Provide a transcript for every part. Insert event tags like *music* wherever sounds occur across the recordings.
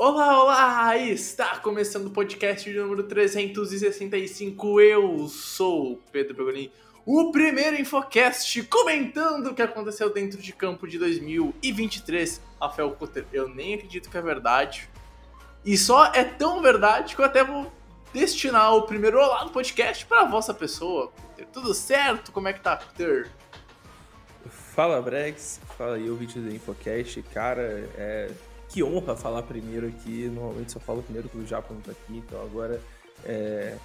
Olá, olá! Está começando o podcast de número 365. Eu sou Pedro Pegolin, o primeiro Infocast comentando o que aconteceu dentro de campo de 2023. Rafael Cutter, eu nem acredito que é verdade. E só é tão verdade que eu até vou destinar o primeiro olá do podcast para a vossa pessoa. Cutter. Tudo certo? Como é que tá, Cutter? Fala, Brex. Fala aí, ouvinte do Infocast. Cara, é... que honra falar primeiro aqui. Normalmente só falo primeiro quando o Japão tá aqui, então agora, é...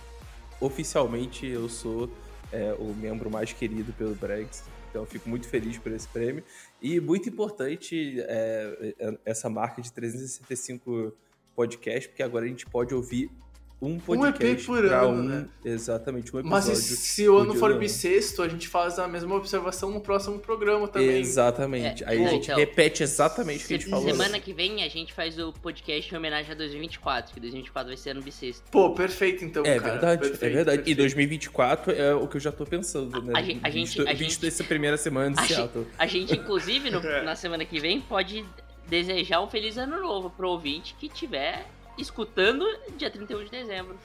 oficialmente, eu sou é, o membro mais querido pelo Brex. Então fico muito feliz por esse prêmio. E muito importante é, é, essa marca de 365 podcasts, porque agora a gente pode ouvir um podcast EP por ano, um, né? Exatamente, um episódio. Mas se, se o ano for bissexto, a gente faz a mesma observação no próximo programa também. Exatamente. É, Aí a é, gente então, repete exatamente o que a gente falou. Semana que vem a gente faz o podcast em homenagem a 2024, que 2024 vai ser ano bissexto. Pô, perfeito então, É cara. verdade, Perfeito, é verdade. E perfeito. 2024 é o que eu já tô pensando, né? A gen- a gente- a visto gente- dessa primeira semana de A gente, Seattle. a gente, inclusive, no- *laughs* É. na semana que vem, pode desejar um feliz ano novo pro ouvinte que estiver escutando dia 31 de dezembro.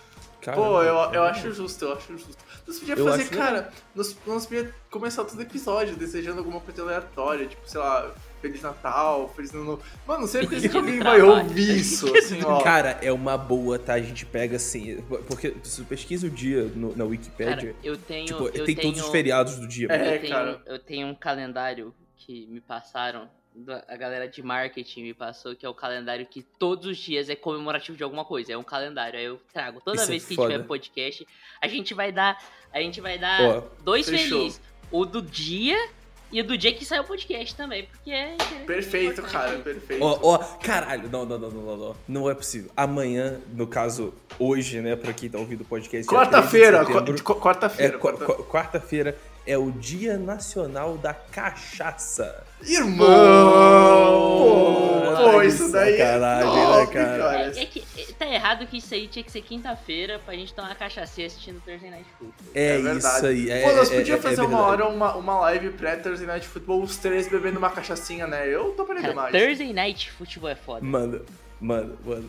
Pô, eu, eu Caramba. acho justo, eu acho justo. Nós podíamos fazer, cara, nós, nós podíamos começar todo episódio desejando alguma coisa aleatória, tipo, sei lá, Feliz Natal, Feliz Ano Novo. Mano, certeza que Dia alguém vai ouvir isso, assim, ó. Cara, é uma boa, tá? A gente pega assim. Porque se pesquisa o dia no- na Wikipedia, Cara, eu tenho. tipo, eu tem tenho, todos os feriados do dia. É, eu, tenho, cara. eu tenho um calendário que me passaram. A galera de marketing me passou que é o calendário que todos os dias é comemorativo de alguma coisa. É um calendário. Aí eu trago. Toda Isso é vez que foda. tiver podcast, a gente vai dar. A gente vai dar dois fechou. felizes. O do dia e o do dia que sai o podcast também. Porque é. é Perfeito, cara, perfeito. Ó, ó, caralho, não, não, não, não, não, não. Não é possível. Amanhã, no caso, hoje, né, pra quem tá ouvindo o podcast. dia Quarta-feira, 13 de setembro, qu- quarta-feira. É, qu- quarta- qu- quarta-feira é o Dia Nacional da Cachaça. Irmão! Pô, Pô, isso daí sacanagem, é né, top, cara? cara. É, é que é, tá errado que isso aí tinha que ser quinta-feira pra gente tomar cachaça assistindo Thursday Night Football. É, É verdade. isso aí. É, Pô, nós é- podíamos é- é fazer uma hora uma, uma live pré-Thursday Night Football, os três bebendo uma cachaçinha, né? Eu tô Cara, demais. Thursday Night Football é foda. Mano, mano, mano.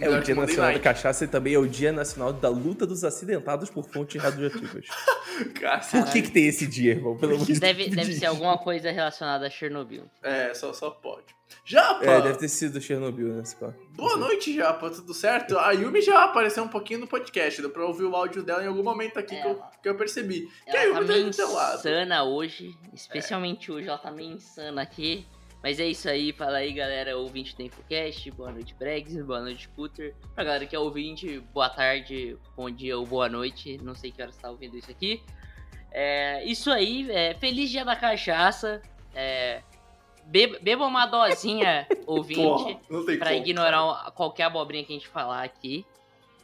É o Dia Nacional da. Cachaça e também é o Dia Nacional da Luta dos Acidentados por Fontes Radioativas. *laughs* Cara, Por que que tem esse dia, irmão? Pelo amor de Deve, Deus. deve ser alguma coisa relacionada a Chernobyl. É, só, só pode. Japa! É, deve ter sido Chernobyl, né? Boa noite, Japa, tudo certo? A Yumi já apareceu um pouquinho no podcast, deu pra ouvir o áudio dela em algum momento aqui que, eu, Ela- que eu percebi. que a Ela tá Yumi tá meio do teu lado. insana hoje, especialmente hoje, ela tá meio insana aqui. Mas é isso aí, fala aí galera, ouvinte do Infocast, boa noite Bregs, boa noite Cutter. Pra galera que é ouvinte, boa tarde, bom dia ou boa noite, não sei que hora você tá ouvindo isso aqui. É, isso aí, é, feliz dia da cachaça, é, beba, beba uma dosinha, *laughs* ouvinte, Porra, pra como. ignorar o- qualquer abobrinha que a gente falar aqui.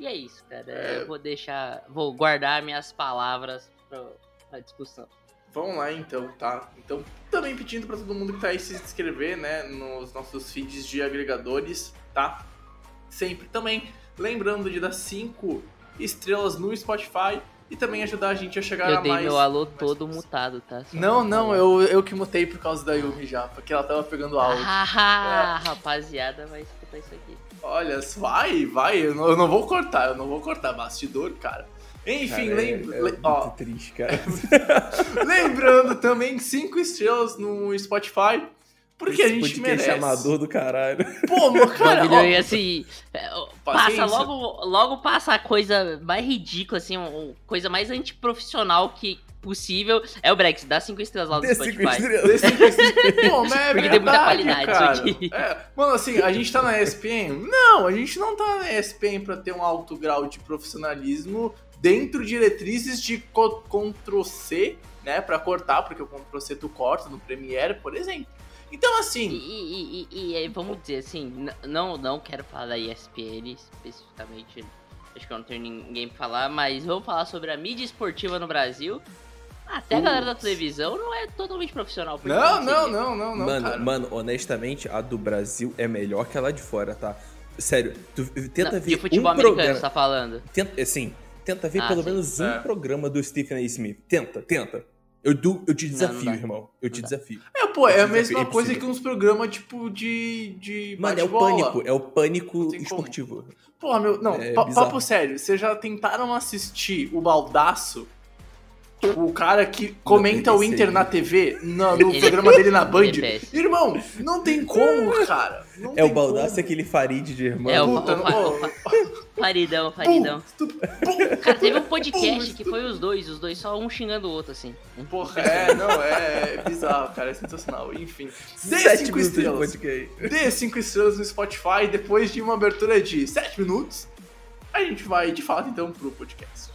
E é isso, cara. É. Eu vou deixar. Vou guardar minhas palavras pra, pra discussão. Vamos lá então, tá? Então, também pedindo pra todo mundo que tá aí se inscrever, né, nos nossos feeds de agregadores, tá? Sempre também lembrando de dar 5 estrelas no Spotify e também ajudar a gente a chegar Eu a dei mais. meu alô mais todo pessoas. mutado, tá? Só Não, não, eu, eu que mutei por causa da Yumi já, porque ela tava pegando áudio. Ah, rapaziada, vai escutar isso aqui. Olha, vai, vai, eu não, eu não vou cortar, eu não vou cortar, bastidor, cara. Enfim, Cara, lem- é, é ó, triste, cara. *laughs* lembrando também 5 estrelas no Spotify, porque a Esse gente podcast merece. amador do caralho. Pô, meu cara, Bagulho ó, aí, assim, é, passa logo, logo passa a coisa mais ridícula, assim, coisa mais antiprofissional que possível. É o Brex, dá cinco estrelas lá no Dê cinco Spotify. estrelas. Desse- desse- *laughs* Pô, mas é Porque tem muita verdade, qualidade cara. isso aqui. É, Mano, assim, a gente tá na ESPN? Não, a gente não tá na ESPN pra ter um alto grau de profissionalismo dentro de diretrizes de co- Ctrl-C, né, pra cortar, porque o Ctrl-C tu corta no Premiere, por exemplo. Então, assim, e- e- e- e, vamos dizer assim, não, não quero falar da ESPN especificamente, acho que eu não tenho ninguém pra falar, mas vamos falar sobre a mídia esportiva no Brasil. Até a galera da televisão não é totalmente profissional. não, não, não, não, não, mano, cara. mano, honestamente, a do Brasil é melhor que a lá de fora, tá? Sério, tu tenta Não, ver de futebol um americano, programa... você tá falando. Tenta, assim, tenta ver Ah, pelo sim. menos um É. programa do Stephen A. Smith. Tenta, tenta. Eu, du- eu te Não, não desafio, dá. irmão. Eu te Não dá. desafio. É, pô, é a Precisa mesma ver, é coisa que uns programas, tipo, de, de Mano, é o pânico. É o pânico Não tem como. esportivo. Porra, meu, não, É bizarro. papo sério, vocês já tentaram assistir o Baldaço? O cara que comenta o Inter na TV, no, no programa dele na *laughs* Band. Irmão, não tem como, cara. Não É o Baldaço como. aquele Farid de irmão. É, o- Puta, o- não- o- Faridão, Faridão. Pum, Cara, teve um podcast Pum, que foi os dois, os dois só um xingando o outro, assim. Porra, é, não, é, é bizarro, cara, é sensacional. Enfim, dê Sete 5 minutos de estrelas. Dê 5 estrelas no Spotify depois de uma abertura de 7 minutos. A gente vai, de fato, então, pro podcast.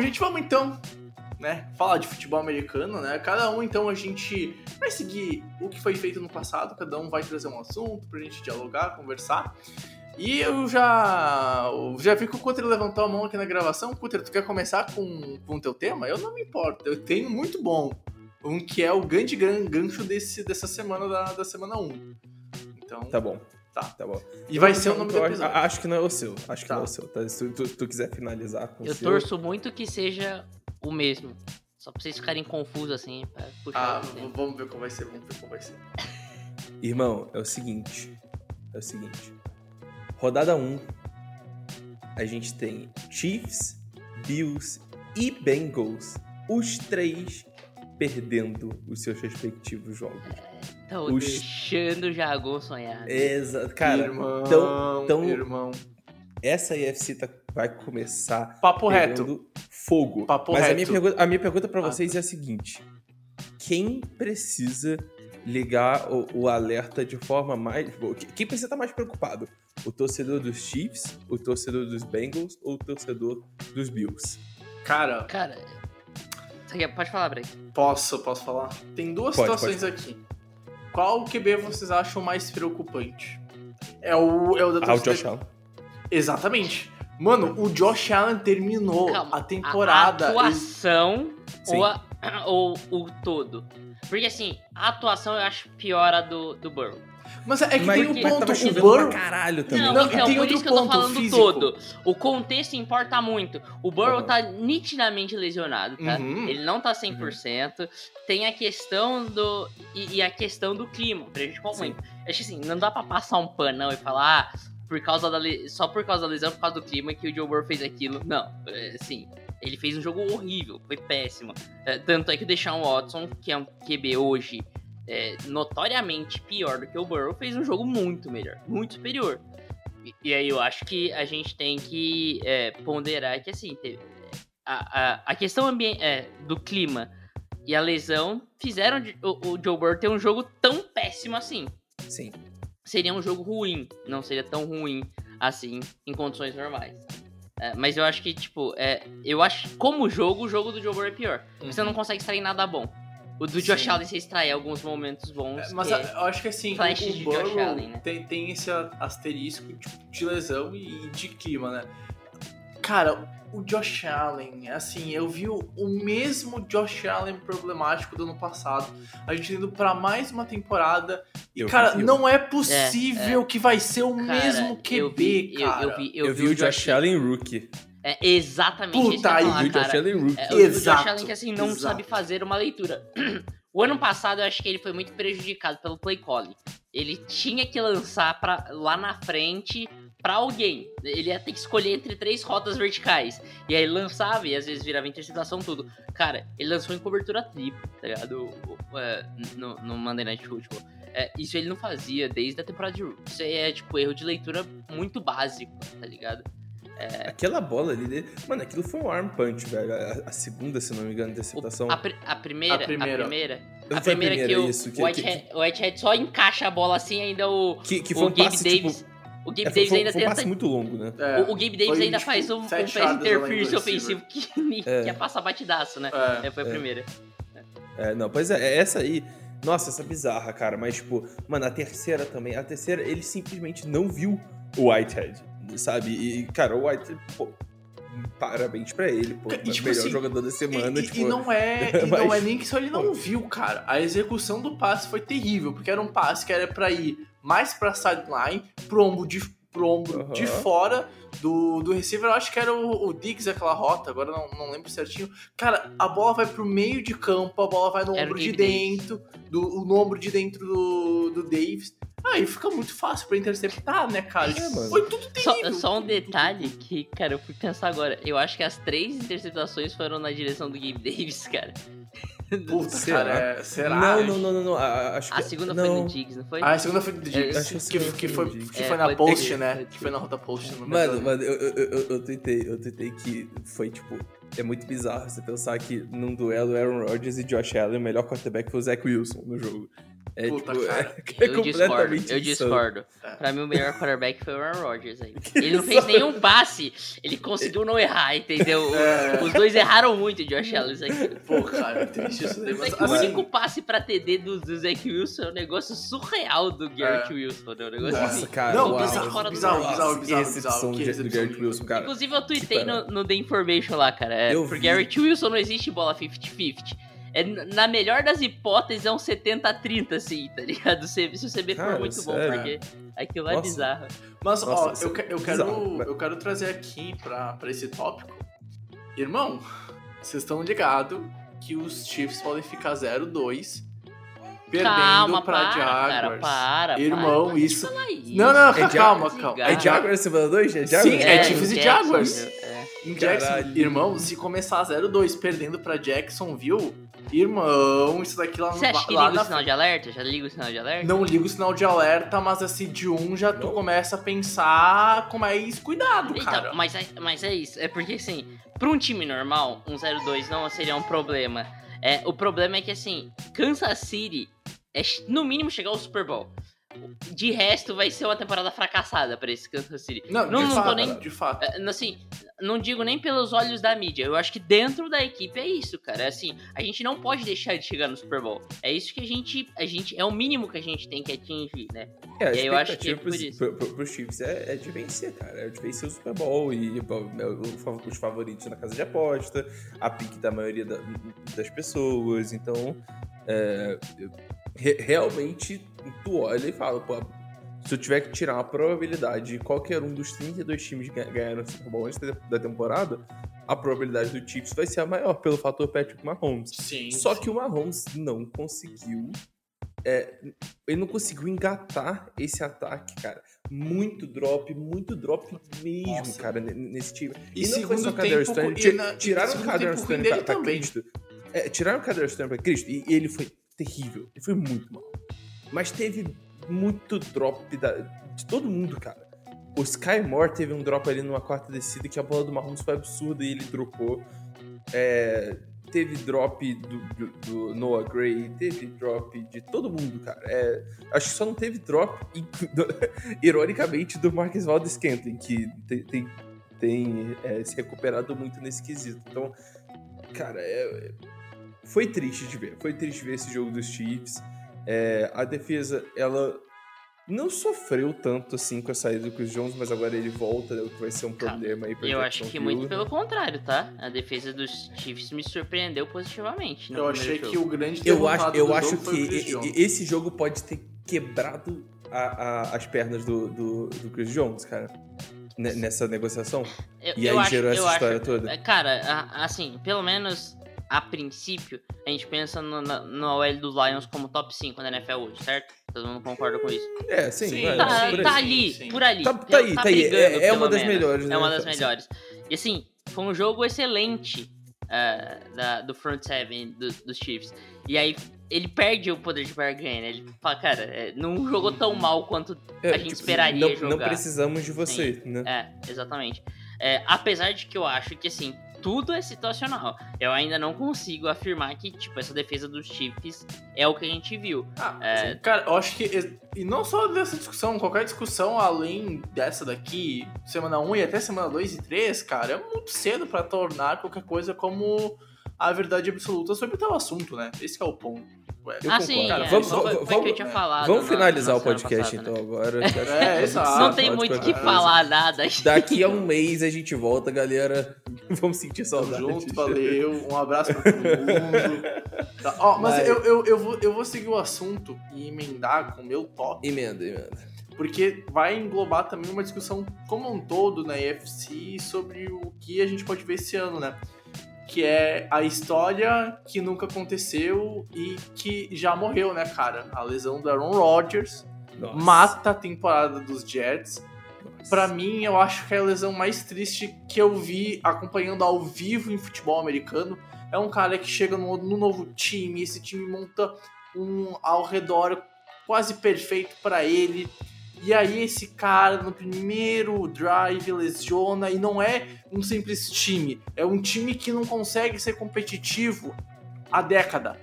Bom, gente, vamos então, né, falar de futebol americano, né? Cada um, então, a gente vai seguir o que foi feito no passado, cada um vai trazer um assunto pra gente dialogar, conversar. E eu já, eu já vi que o Cutter levantou a mão aqui na gravação. Cutter, tu quer começar com o teu tema? Eu não me importo, eu tenho muito bom. Um que é o grande gran- gancho desse, dessa semana, da, da semana 1. Então, Tá bom. Tá. Tá bom. e vai ser o nome do Eu acho- episódio. Acho que não é o seu. Acho que Tá. não é o seu. Tá? Se tu, tu- quiser finalizar com Eu o seu. torço muito que seja o mesmo. Só pra vocês ficarem confusos assim, pra puxar Ah, o tempo. v- vamos ver como vai ser, vamos ver como vai ser. *laughs* Irmão, é o seguinte. É o seguinte. Rodada 1. A gente tem Chiefs, Bills e Bengals. Os três perdendo os seus respectivos jogos. Tô os- deixando o Jagon sonhar. Exato. Cara, irmão, tão- tão- irmão. essa IFC tá- vai começar Papo reto. fogo. Papo Mas A, reto. minha pergunta, a minha pergunta pra Ah, vocês é a seguinte: quem precisa ligar o, o alerta de forma mais. Quem precisa estar mais preocupado? O torcedor dos Chiefs, o torcedor dos Bengals ou o torcedor dos Bills? Cara, Cara, quer- pode falar, Break. posso, posso falar? Tem duas Pode, situações pode. aqui. Qual QB vocês acham mais preocupante? É o, é o da Ah, o Josh Allen. Exatamente. Mano, o Josh Allen terminou Calma, a temporada. A atuação Sim. ou, a- ou o todo? Porque assim, a atuação eu acho pior a do, do Burrow. Mas é que Mas, tem um ponto, tava o Burrow... caralho também. Não, Não, então, tem por outro isso que eu tô ponto falando físico. todo. O contexto importa muito. O Burrow Uhum. tá nitidamente lesionado, tá? Uhum. Ele não tá 100%. Tem a questão do... E, e a questão do clima, prejudicou Sim. muito. Acho que assim, não dá pra passar um panão e falar... Ah, por causa da le- só por causa da lesão, por causa do clima que o Joe Burrow fez aquilo. Não, é, assim... Ele fez um jogo horrível, foi péssimo. É, tanto é que o Deshaun Watson, que é um QB hoje é, notoriamente pior do que o Burrow, fez um jogo muito melhor, muito superior. E, e aí eu acho que a gente tem que é, ponderar que assim, teve- a, a, a questão é, do clima e a lesão fizeram o, o Joe Burrow ter um jogo tão péssimo assim. Sim. Seria um jogo ruim, não seria tão ruim assim em condições normais. É, mas eu acho que, tipo, é, eu acho como jogo, o jogo do Joe Burrow é pior. Você não consegue extrair nada bom. O do Josh Sim. Allen você extrai alguns momentos bons. É, Mas que a- é- eu acho que assim, Flash o Burrow Josh Allen, né? tem, tem esse asterisco tipo, de lesão e de clima, né? Cara, o Josh Allen, assim, eu vi o, o mesmo Josh Allen problemático do ano passado. A gente indo pra mais uma temporada. E, Eu cara, vi, eu não é possível que vai ser o Cara, mesmo QB, eu vi, eu- cara. Eu, vi, Eu, vi o Josh Allen rookie. É exatamente Puta, aí, falar, cara. Allen. É, o- Exato, Josh Allen que assim não exato. sabe fazer uma leitura. *clears throat* O ano passado eu acho que ele foi muito prejudicado pelo play calling. Ele tinha que lançar pra, lá na frente pra alguém. Ele ia ter que escolher entre três rotas verticais. E aí ele lançava e às vezes virava interceptação tudo. Cara, ele lançou em cobertura tripla, tá ligado? É, no, no Monday Night Football. É, isso ele não fazia desde a temporada de Rookie. Isso aí é, tipo, erro de leitura muito básico, tá ligado? Aquela bola ali dele. Mano, aquilo foi um arm punch, velho. A, a segunda, se não me engano, O- interceptação. a, pri- a primeira, A a primeira. primeira, Não a foi a primeira, que, primeira, o, isso, que- o, Whitehead, o Whitehead só encaixa a bola assim, ainda o, Que, que o foi um Gabe passe, Davis. tipo. o Gabe é, Davis foi- ainda foi um tenta. muito longo, né? É, o, o Gabe Davis foi, ainda tipo, faz um, um pass interference ofensivo que, *laughs* É. que ia passar batidaço, né? É. É, foi a É. primeira. É, não, pois é, é essa aí. Nossa, essa bizarra, cara. Mas, tipo, mano, a terceira também. A terceira, ele simplesmente não viu o Whitehead, sabe? E, cara, o Whitehead, pô, parabéns pra ele, pô. E, tipo melhor assim, jogador da semana, E, tipo. e não é, *laughs* e não mas- é nem que só ele não pô. viu, cara. A execução do passe foi terrível, porque era um passe que era pra ir mais pra sideline, pro ombro de, pro ombro Aham. de fora do, do receiver. Eu acho que era o, o Diggs aquela rota, agora não, não lembro certinho. Cara, a bola vai pro meio de campo, a bola vai no Era ombro de dentro, do, no ombro de dentro do, do Davis. Aí fica muito fácil pra interceptar, né, cara? Tipo, mano. foi tudo Só, terrível. só um detalhe que, cara, eu fui pensar agora. Eu acho que as três interceptações foram na direção do Gabe Davis, cara. Puta, Será? cara, é- será? Não, não, não, não, não. a- a- Acho que, A segunda não. foi no Diggs, não foi? Ah, a segunda foi do Diggs, acho que que, que, foi foi, do Diggs. que É, foi na pode post, né? Que foi na rota post. Não Mano, mano, eu, eu, eu, eu tuitei, eu tuitei que foi, tipo, é muito bizarro você pensar que num duelo Aaron Rodgers e Josh Allen, o melhor quarterback foi o Zach Wilson no jogo. É, Puta, tipo, cara. *laughs* é, Eu discordo, eu insano. discordo. É. *laughs* Pra mim, o melhor quarterback foi o Aaron Rodgers aí. *laughs* Ele não fez nenhum passe, ele conseguiu não errar, entendeu? É. Os dois erraram muito, Josh Allen. Isso aqui. Pô, cara, é triste isso daí. Mas, É que o assim, único passe pra TD do, do Zach Wilson é um negócio surreal do Garrett É. Wilson, né? Um negócio Nossa, assim. cara. Não, bizarro, fora do bizarro, normal. bizarro, bizarro, bizarro. recepção Que do, do Garrett Wilson, cara. Inclusive, eu tuitei no, no The Information lá, cara. É, Eu pro vi. Garrett Wilson não existe bola 50-50. É, na melhor das hipóteses, é um 70-30, assim, tá ligado? Se, se o CB Cara, for muito bom, sério? porque aquilo é Nossa. bizarro. Mas, ó, Nossa, eu, que- eu, bizarro, quero, mas- eu quero trazer aqui pra, pra esse tópico. Irmão, vocês estão ligados que os Chiefs podem ficar 0-2 perdendo Calma, pra para, cara, Jaguars. para, Irmão, para, isso- isso. Não, não, É calma, calma. Jaguars. É Jaguars semana 2? É Jaguars? Sim, é Chiefs e Jaguars. Jacksonville, é. Jackson, irmão, se começar 0-2 perdendo pra Jacksonville, irmão, isso daqui lá, Você acha que lá liga o sinal de alerta? Já liga o sinal de alerta? Não liga o sinal de alerta, mas assim, de um já tu começa a pensar com mais cuidado, cara. Então, mas, é, mas é isso. É porque, assim, pra um time normal, um 0-2 não seria um problema. É, o problema é que, assim, Kansas City é no mínimo chegar ao Super Bowl. De resto, vai ser uma temporada fracassada pra esse Kansas City. Não, não, de não fato, tô nem. de fato. é, Assim, não digo nem pelos olhos da mídia. Eu acho que dentro da equipe é isso, cara. É Assim, a gente não pode deixar de chegar no Super Bowl. É isso que a gente. A gente é o mínimo que a gente tem que atingir, né? É, a E eu acho que é pros, pro- pro- pros Chiefs é, é de vencer, cara. É de vencer o Super Bowl e os favoritos na casa de aposta, a pique da maioria da- das pessoas. Então, é, realmente, tu olha e fala, pô, se eu tiver que tirar uma probabilidade de qualquer um dos 32 times que ga- ganharam o Super Bowl antes da da temporada, a probabilidade do Chiefs vai ser a maior pelo fator Patrick Mahomes. Sim. Só que o Mahomes não conseguiu. é, ele não conseguiu engatar esse ataque, cara. Muito drop, muito drop mesmo, Nossa. cara, nesse time. E E, não foi só tempo, Stone. e e Tiraram o ruim Stone pra, pra. Cristo. É, tiraram o Kader Stone pra Cristo e ele foi terrível. Ele foi muito mal. Mas teve muito drop da- de todo mundo, cara. O Sky Moore teve um drop ali numa quarta descida que a bola do Mahomes foi absurda e ele dropou. É, teve drop do, do- do Noah Gray, teve drop de todo mundo, cara. É, acho que só não teve drop, do- *laughs* ironicamente, do Marcus Valdez Scantling, que tem, tem, tem, é, se recuperado muito nesse quesito. Então, cara, é- foi triste de ver. Foi triste ver esse jogo dos Chiefs. É, a defesa, ela não sofreu tanto assim com a saída do Chris Jones, mas agora ele volta, o que vai ser um problema aí pra Eu acho que muito pelo contrário, tá? A defesa dos Chiefs me surpreendeu positivamente. Eu achei que jogo. o grande Eu acho, eu do acho que esse jogo pode ter quebrado a- a- as pernas do, do, do Chris Jones, cara. ne- Nessa negociação. Eu- E aí acho- gerou essa acho- história toda. é, Cara, assim, pelo menos a princípio, a gente pensa no, na- no OL dos Lions como top 5 na NFL hoje, certo? Todo mundo concorda com isso? É, sim, Sim, vai, Tá, por aí. tá sim, ali, sim. por ali. Tá- tá aí, tá aí. brigando, É- é uma das menos. melhores, né? É uma das Sim. melhores. E assim, foi um jogo excelente ah, da- do front seven do- dos Chiefs. E aí, ele perde o poder de barganha, né? Ele fala, cara, é, não jogou tão mal quanto É, a gente tipo, esperaria não, jogar. Não precisamos de você, né? É, exatamente. É, apesar de que eu acho que, assim, tudo é situacional. Eu ainda não consigo afirmar que, tipo, essa defesa dos Chiefs é o que a gente viu. Ah, É. Cara, eu acho que. E não só dessa discussão, qualquer discussão além dessa daqui, semana 1 e até semana 2 e 3, cara, é muito cedo pra tornar qualquer coisa como a verdade absoluta sobre tal assunto, né? Esse que é o ponto. Ué, Eu ah, concordo. sim, Cara, é, vamos- vamos- foi- o que eu vamos- tinha falado. Vamos na- finalizar na o podcast passada, então né? agora. É, exato. Não tem muito o que falar, nada. Daqui a *laughs* um mês a gente volta, galera. *laughs* Vamos sentir Tamo saudade. junto, valeu. Um abraço pra todo mundo. *laughs* Tá, ó, mas Vai. eu, eu, eu, vou, eu vou seguir o assunto e emendar com o meu top. Emenda, emenda. porque vai englobar também uma discussão como um todo na EFC sobre o que a gente pode ver esse ano, né? Que é a história que nunca aconteceu e que já morreu, né, cara? A lesão do Aaron Rodgers Nossa. mata a temporada dos Jets. Pra mim, eu acho que é a lesão mais triste que eu vi acompanhando ao vivo em futebol americano. É um cara que chega no, no novo time, esse time monta um ao redor quase perfeito pra ele. E aí esse cara no primeiro drive lesiona e não é um simples time, é um time que não consegue ser competitivo há década.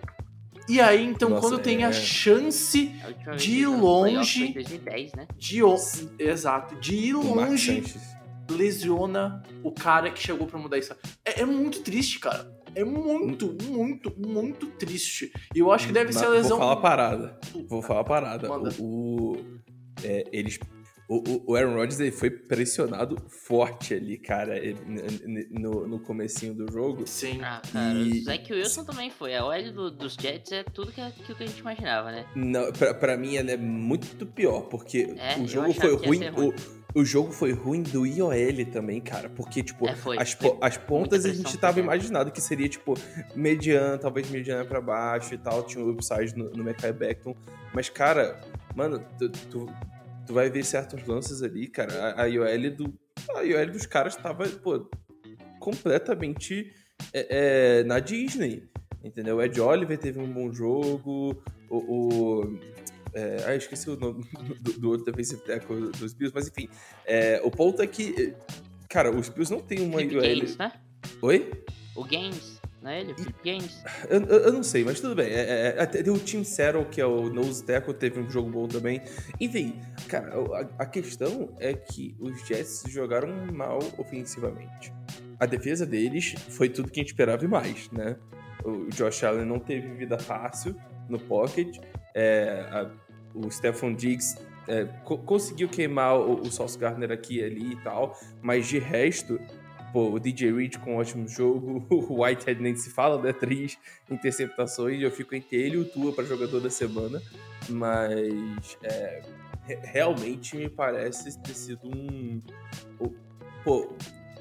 E aí então Nossa, quando tem a é. chance A vez De tá no longe- playoff foi em 2010, né? de o... exato, de ir O longe lesiona o cara que chegou pra mudar isso. É, é muito triste, cara. É muito, muito, muito triste. E eu acho que deve Mas ser a lesão. Vou falar a parada. Vou falar a parada. Manda. O, o- é, eles, o, o- o Aaron Rodgers ele foi pressionado forte ali, cara, ele- no, no comecinho do jogo. Sim. Ah, cara, E- o Zach Wilson também foi. A OL do- dos Jets é tudo que, que, que a gente imaginava, né? Não, pra, pra mim ela é muito pior, porque É, o jogo foi ruim. ruim. O, o jogo foi ruim do IOL também, cara. Porque, tipo, É, foi. as, Foi as pontas a gente tava imaginando que seria, tipo, mediano, talvez mediana pra baixo e tal. Tinha o upside no, no Mackay Beckton. Mas, cara, mano, tu, tu, tu vai ver certos lances ali, cara. A, a IOL do. A IOL dos caras tava, pô, completamente é, é, na Disney. Entendeu? O Ed Oliver teve um bom jogo. O. o é, ah, esqueci o nome *laughs* do, do outro defensive tackle dos Bills, mas enfim. É, o ponto é que. Cara, os Bills não tem uma IOL. Games, né? Oi? O Games, não é ele? Games. Eu, eu- eu não sei, mas tudo bem. É, é, é, até o Tim Settle, que é o nose tackle, teve um jogo bom também. Enfim, cara, a, a questão é que os Jets jogaram mal ofensivamente. A defesa deles foi tudo que a gente esperava e mais, né? O Josh Allen não teve vida fácil no pocket. É, a- o Stephon Diggs é, co- conseguiu queimar o, o Sauce Gardner aqui e ali e tal, mas de resto, pô, o DJ Reed com um ótimo jogo, *laughs* o Whitehead nem se fala, né? Três interceptações, eu fico entre ele e o Tua para jogador da semana, mas é, re- realmente me parece ter sido um. Pô,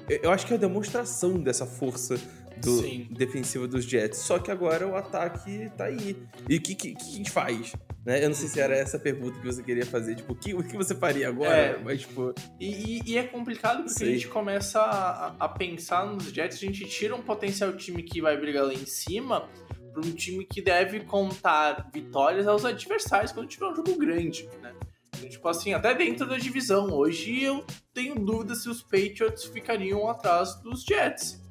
eu acho que é a demonstração dessa força do defensiva dos Jets. Só que agora o ataque tá aí. E o que, que, que a gente faz? Né? Eu não sei se era essa a pergunta que você queria fazer. Tipo, o que, o que você faria agora? É. Mas, tipo, E, e- e é complicado porque Sei. a gente começa a, a pensar nos Jets, a gente tira um potencial time que vai brigar lá em cima para um time que deve contar vitórias aos adversários quando tiver um jogo grande, né? Tipo assim, até dentro da divisão. Hoje eu tenho dúvida se os Patriots ficariam atrás dos Jets,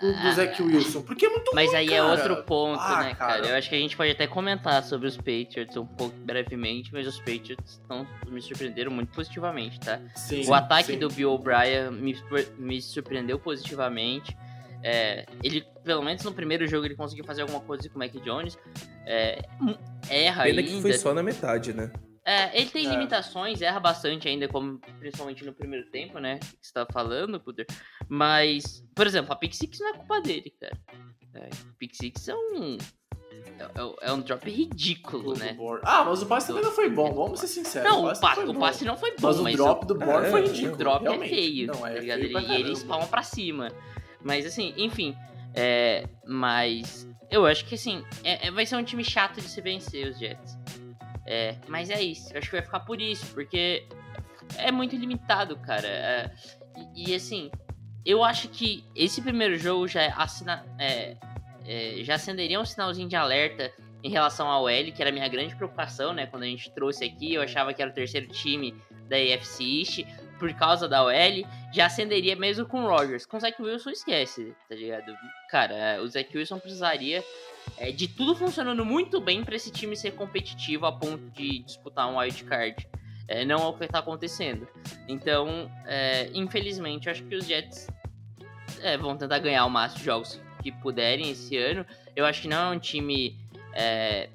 do, do Zach Wilson, porque é muito Mas ruim, aí é cara. outro ponto, Ah, né, cara? cara. Eu acho que a gente pode até comentar sobre os Patriots um pouco brevemente, mas os Patriots estão me surpreenderam muito positivamente, tá? Sim, o ataque sim. do Bill O'Brien me, me surpreendeu positivamente. É, ele, pelo menos no primeiro jogo, ele conseguiu fazer alguma coisa com o Mac Jones. É, erra pena ainda. que foi só na metade, né? É, ele tem É. limitações, erra bastante ainda, como principalmente no primeiro tempo, né? Que você tá falando, Puder. Mas, por exemplo, a Pick Six não é culpa dele, cara. É, Pick Six é um. É, é um drop ridículo, do né? Ah, mas o passe também não foi bom, vamos ser sinceros. Não, o passe o passe não foi bom, Mas o drop do É, foi o ridículo. o drop realmente. é feio, Não, é tá ligado? feio pra E caramba. falam pra cima. Mas assim, enfim. É, mas eu acho que assim, é- é- vai ser um time chato de se vencer os Jets. É, mas é isso. Eu acho que vai ficar por isso, porque é muito limitado, cara. É, e, e, assim, eu acho que esse primeiro jogo já assina, é, é, já acenderia um sinalzinho de alerta em relação ao L, que era a minha grande preocupação, né? Quando a gente trouxe aqui, eu achava que era o terceiro time da AFC East por causa da OL, já acenderia mesmo com o Rodgers. Com o Zach Wilson, esquece, tá ligado? Cara, é, o Zach Wilson precisaria é, de tudo funcionando muito bem para esse time ser competitivo a ponto de disputar um wild card. É, não é o que tá acontecendo. Então, é, infelizmente, acho que os Jets é, vão tentar ganhar o máximo de jogos que puderem esse ano. Eu acho que não é um time é,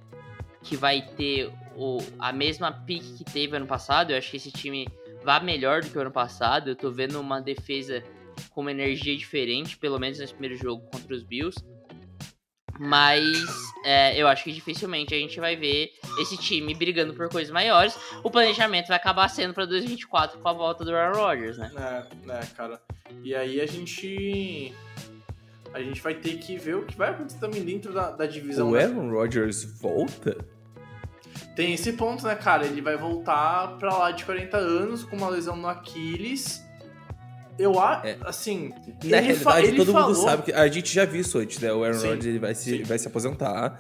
que vai ter o, a mesma pique que teve ano passado. Eu acho que esse time vai melhor do que o ano passado. Eu tô vendo uma defesa com uma energia diferente, pelo menos nesse primeiro jogo contra os Bills. Mas é, eu acho que dificilmente a gente vai ver esse time brigando por coisas maiores. O planejamento vai acabar sendo para 2024 com a volta do Aaron Rodgers, né? É, né, cara. E aí a gente. A gente vai ter que ver o que vai acontecer também dentro da, da divisão. O Aaron Rodgers volta? Tem esse ponto, né, cara? Ele vai voltar pra lá de 40 anos com uma lesão no Aquiles. Eu acho, é. assim. Na realidade, todo falou... mundo sabe que. A gente já viu isso antes, né? O Aaron Rodgers ele vai, se, vai se aposentar.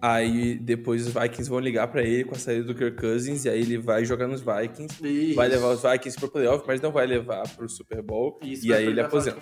Aí depois os Vikings vão ligar para ele com a saída do Kirk Cousins. E aí ele vai jogar nos Vikings. Isso. Vai levar os Vikings pro playoff, mas não vai levar pro Super Bowl. Isso, e aí ele aposenta.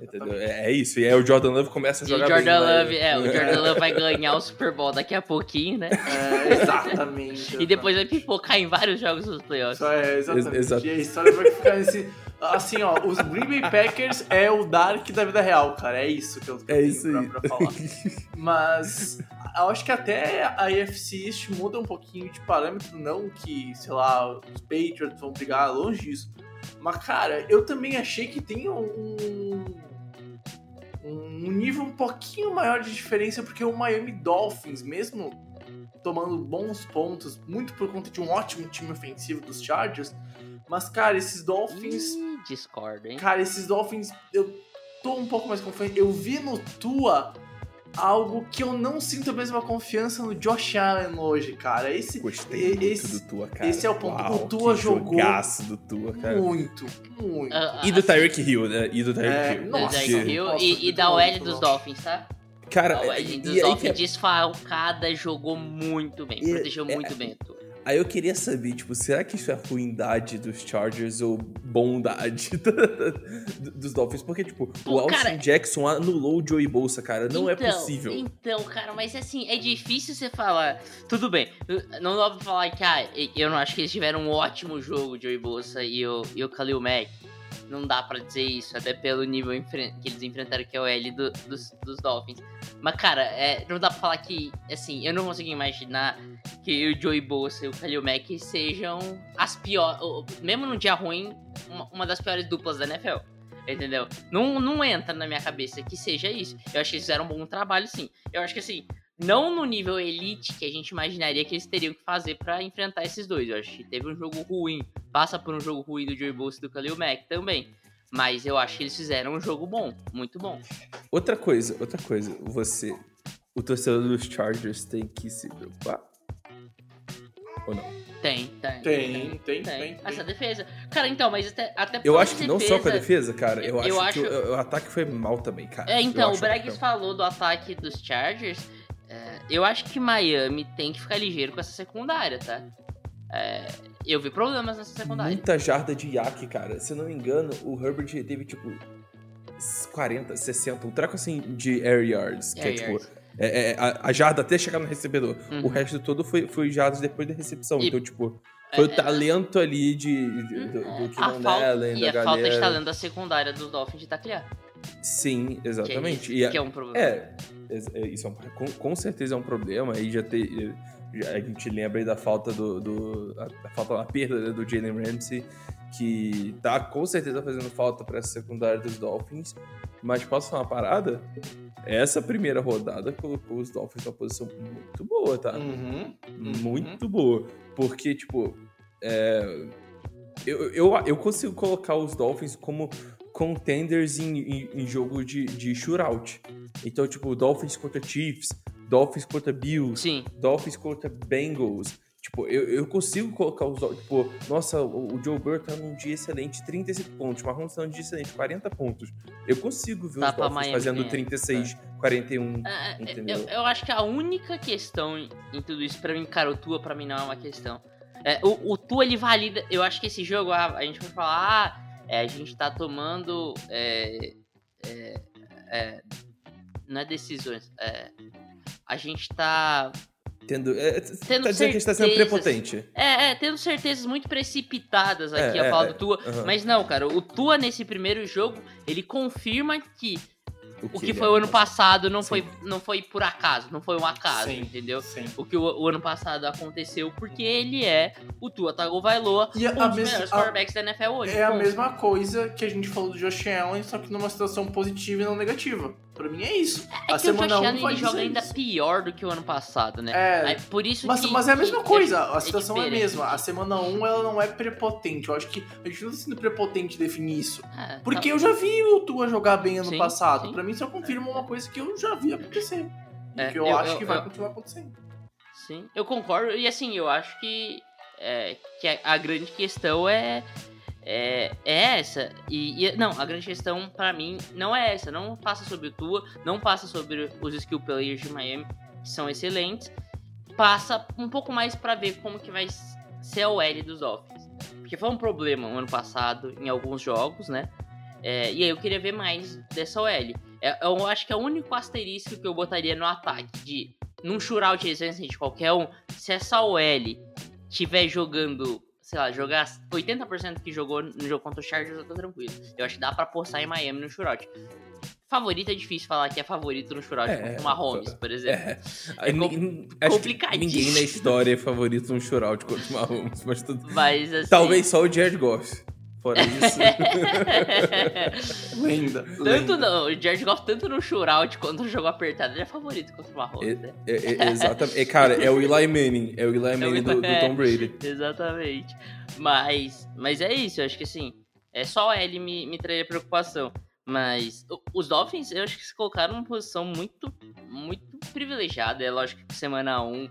Entendeu? É, é, isso. E aí o Jordan Love começa a jogar e Jordan bem, Love, é, o Jordan *laughs* Love vai ganhar o Super Bowl daqui a pouquinho, né? É, exatamente. *laughs* e depois vai pipocar em vários jogos dos playoffs. É, exatamente. Ex e a história vai ficar nesse. Assim, ó, os Green Bay Packers é o Dark da vida real, cara. É isso que eu, que é isso pra, pra falar. *laughs* Mas eu acho que até a AFC East muda um pouquinho de parâmetro, não que, sei lá, os Patriots vão brigar longe disso. Mas, cara, eu também achei que tem um, um nível um pouquinho maior de diferença, porque o Miami Dolphins, mesmo tomando bons pontos, muito por conta de um ótimo time ofensivo dos Chargers, mas, cara, esses Dolphins. Discordo, hein? Cara, esses Dolphins, eu tô um pouco mais confiante. Eu vi no Tua algo que eu não sinto a mesma confiança no Josh Allen hoje, cara. Esse, Gostei esse, muito do Tua, cara. Esse é o ponto. Uau, o Tua jogou. do Tua, cara. Muito, muito. Uh, e do Tyreek Hill, né? E do Tyreek é, Hill. Nossa, Tyreek Hill nossa, e, e da OL dos Dolphins, tá? Cara, a OL dos e, Dolphins e, desfalcada jogou muito bem, e, protegeu é, muito bem a Tua. Aí eu queria saber, tipo, será que isso é ruindade dos Chargers ou bondade *laughs* dos Dolphins? Porque, tipo, Pô, o Austin cara, Jackson anulou o Joey Bolsa, cara. Não é então, é possível. Então, cara, mas assim, é difícil você falar. Tudo bem, não dá pra falar que, ah, eu não acho que eles tiveram um ótimo jogo, Joey Bolsa e o, e o Khalil Mack não dá para dizer isso, até pelo nível que eles enfrentaram que é o L do, dos, dos Dolphins. Mas, cara, é, não dá pra falar que, assim, eu não consigo imaginar que o Joey Bosa e o Khalil Mack sejam as piores, mesmo num dia ruim, uma, uma das piores duplas da NFL. Entendeu? Não, não entra na minha cabeça que seja isso. Eu acho que eles fizeram um bom trabalho, sim. Eu acho que, assim, não no nível elite que a gente imaginaria que eles teriam que fazer para enfrentar esses dois. Eu acho que teve um jogo ruim, passa por um jogo ruim do Joey Bosa e do Khalil Mack também. Mas eu acho que eles fizeram um jogo bom, muito bom. Outra coisa, outra coisa, você, o torcedor dos Chargers tem que se preocupar? Ou não? Tem, tem. Tem, tem, tem. Essa defesa. Cara, então, mas até, até Eu acho que defesa, não só com a defesa, cara. Eu, eu acho, acho, que o, o, ataque foi mal também, cara. É, então, o Bregs falou do ataque dos Chargers. É, eu acho que Miami tem que ficar ligeiro com essa secundária, tá? É, eu vi problemas nessa secundária. Muita jarda de Yak, cara. Se não me engano, o Herbert teve, tipo, 40, 60, um treco assim de air yards. Air que é, tipo, yards. tipo, é, é, a, a, jarda até chegar no recebedor. Uhum. O resto todo foi, foi jardas depois da recepção. E, então, tipo, foi o é, é, talento ali de, de do, do Keenan Allen, E a galera. falta de talento da secundária dos Dolphins de taclear. Sim, exatamente. Que é, isso, que é um problema. É, isso é um, com, com, certeza é um problema. Aí já tem. A gente lembra aí da falta do. do a, a falta da perda né, do Jalen Ramsey, que tá com certeza fazendo falta para essa secundária dos Dolphins. Mas posso falar uma parada? Essa primeira rodada colocou os Dolphins numa posição muito boa, tá? Uhum, uhum. Muito boa. Porque, tipo, é, eu, eu, eu consigo colocar os Dolphins como contenders em, em, em, jogo de, de shootout. Então, tipo, Dolphins contra Chiefs, Dolphins contra Bills, Sim. Dolphins contra Bengals. Tipo, eu, eu consigo colocar os. Tipo, nossa, o, o Joe Burrow tá num dia excelente, 35 pontos. Mahomes tá num dia excelente, 40 pontos. Eu consigo ver tá os Dolphins Miami, fazendo é. 36, 41, É, é, entendeu? eu, eu acho que a única questão em, tudo isso, pra mim, cara, o Tua pra mim não é uma questão. É, o, o Tua ele valida. Eu acho que esse jogo, a, a gente vai falar, ah, é, a gente tá tomando. É, é, é, não é decisões. É, a gente tá. Tendo, é, Tendo tá dizendo que a gente tá sendo certezas. prepotente. É, é, tendo certezas muito precipitadas aqui É, a é, falar é, do Tua. aham. Mas não, cara, o Tua nesse primeiro jogo, ele confirma que o que ele foi é. o ano passado não Sim. foi, não foi por acaso, não foi um acaso, Sim. entendeu? Sim. O que o, o ano passado aconteceu porque ele é o Tua Tagovailoa, E um a dos mes- melhores a- quarterbacks da NFL hoje. É a mesma coisa que a gente falou do Josh Allen, só que numa situação positiva e não negativa. Pra mim é isso. É a que o semana Josh 1 Allen ele joga ainda isso. pior do que o ano passado, né? É, Aí, por isso Mas, que, mas é a mesma que coisa, a é situação é a diferente. mesma. A semana 1 ela não é prepotente. Eu acho que a gente não tá sendo prepotente definir isso. É, Porque eu já vi o Tua jogar bem ano Sim, passado. sim. Pra mim, isso confirma uma coisa que eu já vi acontecer. E É, que eu, eu- acho eu- que vai eu- continuar acontecendo. Sim, eu concordo. E assim, eu acho que, é, que a, a grande questão é, é, é essa. E, e- não, a grande questão pra mim não é essa. Não passa sobre o Tua, não passa sobre os skill players de Miami, que são excelentes. Passa um pouco mais pra ver como que vai ser a OL dos Dolphins. Porque foi um problema no ano passado em alguns jogos, né? É, e aí eu queria ver mais dessa OL. É, eu acho que é o único asterisco que eu botaria no ataque de num shootout recente de qualquer um, se essa OL tiver jogando, sei lá, jogar 80% que jogou no jogo contra o Chargers, eu tô tranquilo. Eu acho que dá pra postar em Miami no shootout. Favorito é difícil falar que é favorito no shootout É, contra o Mahomes, por exemplo. É. É com- complicadíssimo. Ninguém na história é favorito no shootout contra o Mahomes, mas tudo... Mas assim. Talvez só o Jared Goff. Fora isso. *laughs* Lenda. tanto lenda. não, o Jared Goff, tanto no shootout quanto no jogo apertado, ele é favorito contra o Mahomes, né? É, é, exatamente. É, cara, é o Eli Manning. É o Eli *laughs* Manning do, do é. Tom Brady. *laughs* Exatamente. Mas, mas é isso, eu acho que assim, é só ele me, me traria preocupação. Mas os Dolphins, eu acho que se colocaram numa posição muito, muito privilegiada. É lógico que semana 1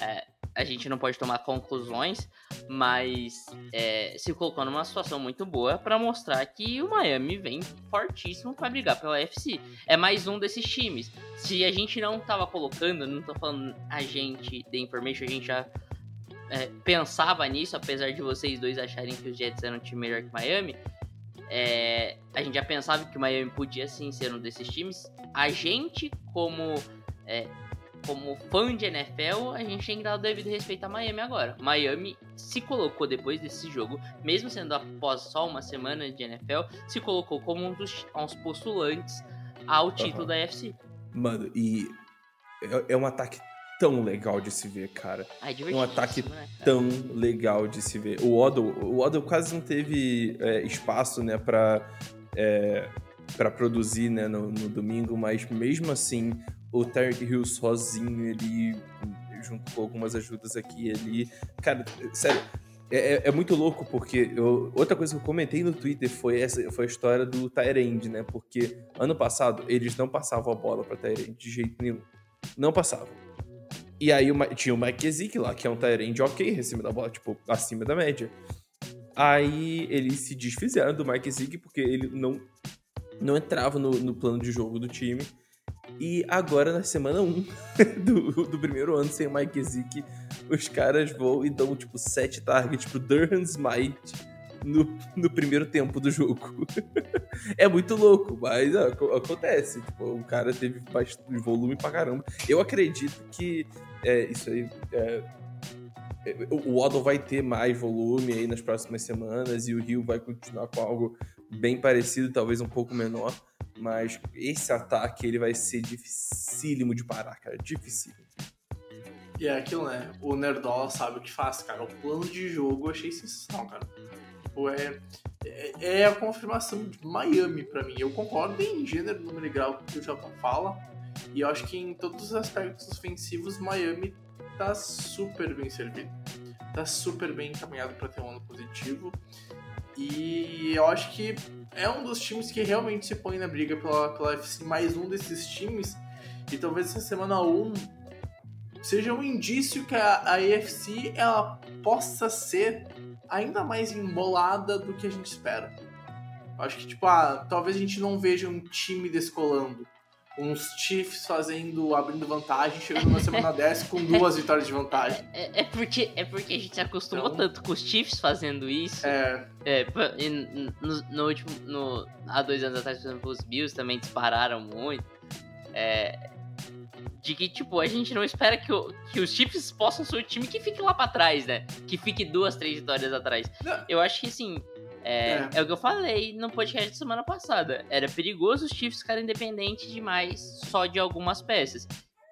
é, a gente não pode tomar conclusões, mas é, se colocou numa situação muito boa para mostrar que o Miami vem fortíssimo para brigar pela FC. É mais um desses times. Se a gente não tava colocando, não tô falando a gente da Information, a gente já é, pensava nisso, apesar de vocês dois acharem que os Jets eram um time melhor que o Miami. é, a gente já pensava que o Miami podia sim ser um desses times. A gente, como, é, como fã de NFL, a gente tem que dar o devido respeito a Miami agora. Miami se colocou depois desse jogo, mesmo sendo após só uma semana de NFL, se colocou como um dos uns postulantes ao título Aham. da UFC. Mano, e é, é um ataque tão legal de se ver, cara. Ah, é Um ataque né? Tão legal de se ver. O Waddle, o Waddle quase não teve é, espaço, né, pra, é, pra produzir, né, no, no domingo, mas mesmo assim, o Tyreek Hill sozinho, ele, junto com algumas ajudas aqui e ali, cara, sério, é, é- é muito louco, porque eu- outra coisa que eu comentei no Twitter foi, essa, foi a história do Tyrande, né? Porque ano passado eles não passavam a bola pra Tyrande de jeito nenhum. Não passavam. E aí tinha o Mike Gesicki lá, que é um Tyrande ok, acima da bola, tipo, acima da média. Aí eles se desfizeram do Mike Gesicki porque ele não, não entrava no, no plano de jogo do time. E agora, na semana 1 *laughs* do, do primeiro ano, sem o Mike Gesicki, os caras vão e dão, tipo, sete targets pro Durham Smite no, no primeiro tempo do jogo. *laughs* é muito louco, mas ó, aco- acontece. Tipo, o cara teve bastante volume pra caramba. Eu acredito que é, isso aí... é, é, o Waddle vai ter mais volume aí nas próximas semanas e o Rio vai continuar com algo bem parecido, talvez um pouco menor. Mas esse ataque ele vai ser dificílimo de parar, cara. Dificílimo. E é aquilo, né? O Nerdola sabe o que faz, cara. O plano de jogo eu achei sensacional, cara. Tipo, é, é, é a confirmação de Miami pra mim. Eu concordo em gênero, número e grau que o Japão fala. E eu acho que em todos os aspectos ofensivos, Miami tá super bem servido. Tá super bem encaminhado pra ter um ano positivo. E eu acho que é um dos times que realmente se põe na briga pela, pela FC, mais um desses times. E talvez essa semana 1 seja um indício que a, a AFC ela possa ser ainda mais embolada do que a gente espera. Acho que, tipo, ah, talvez a gente não veja um time descolando. Uns Chiefs fazendo, abrindo vantagem, chegando na semana *laughs* 10 com duas vitórias de vantagem. É, é porque, é porque a gente se acostumou Então- tanto com os Chiefs fazendo isso. É, É, no, no último. No, há dois anos atrás, por exemplo, os Bills também dispararam muito. É, de que, tipo, a gente não espera que, o- que os Chiefs possam ser o time que fique lá pra trás, né? Que fique duas, três vitórias atrás. Não. Eu acho que, assim. É, É. é. o que eu falei no podcast da semana passada. Era perigoso os Chiefs ficarem dependentes demais só de algumas peças.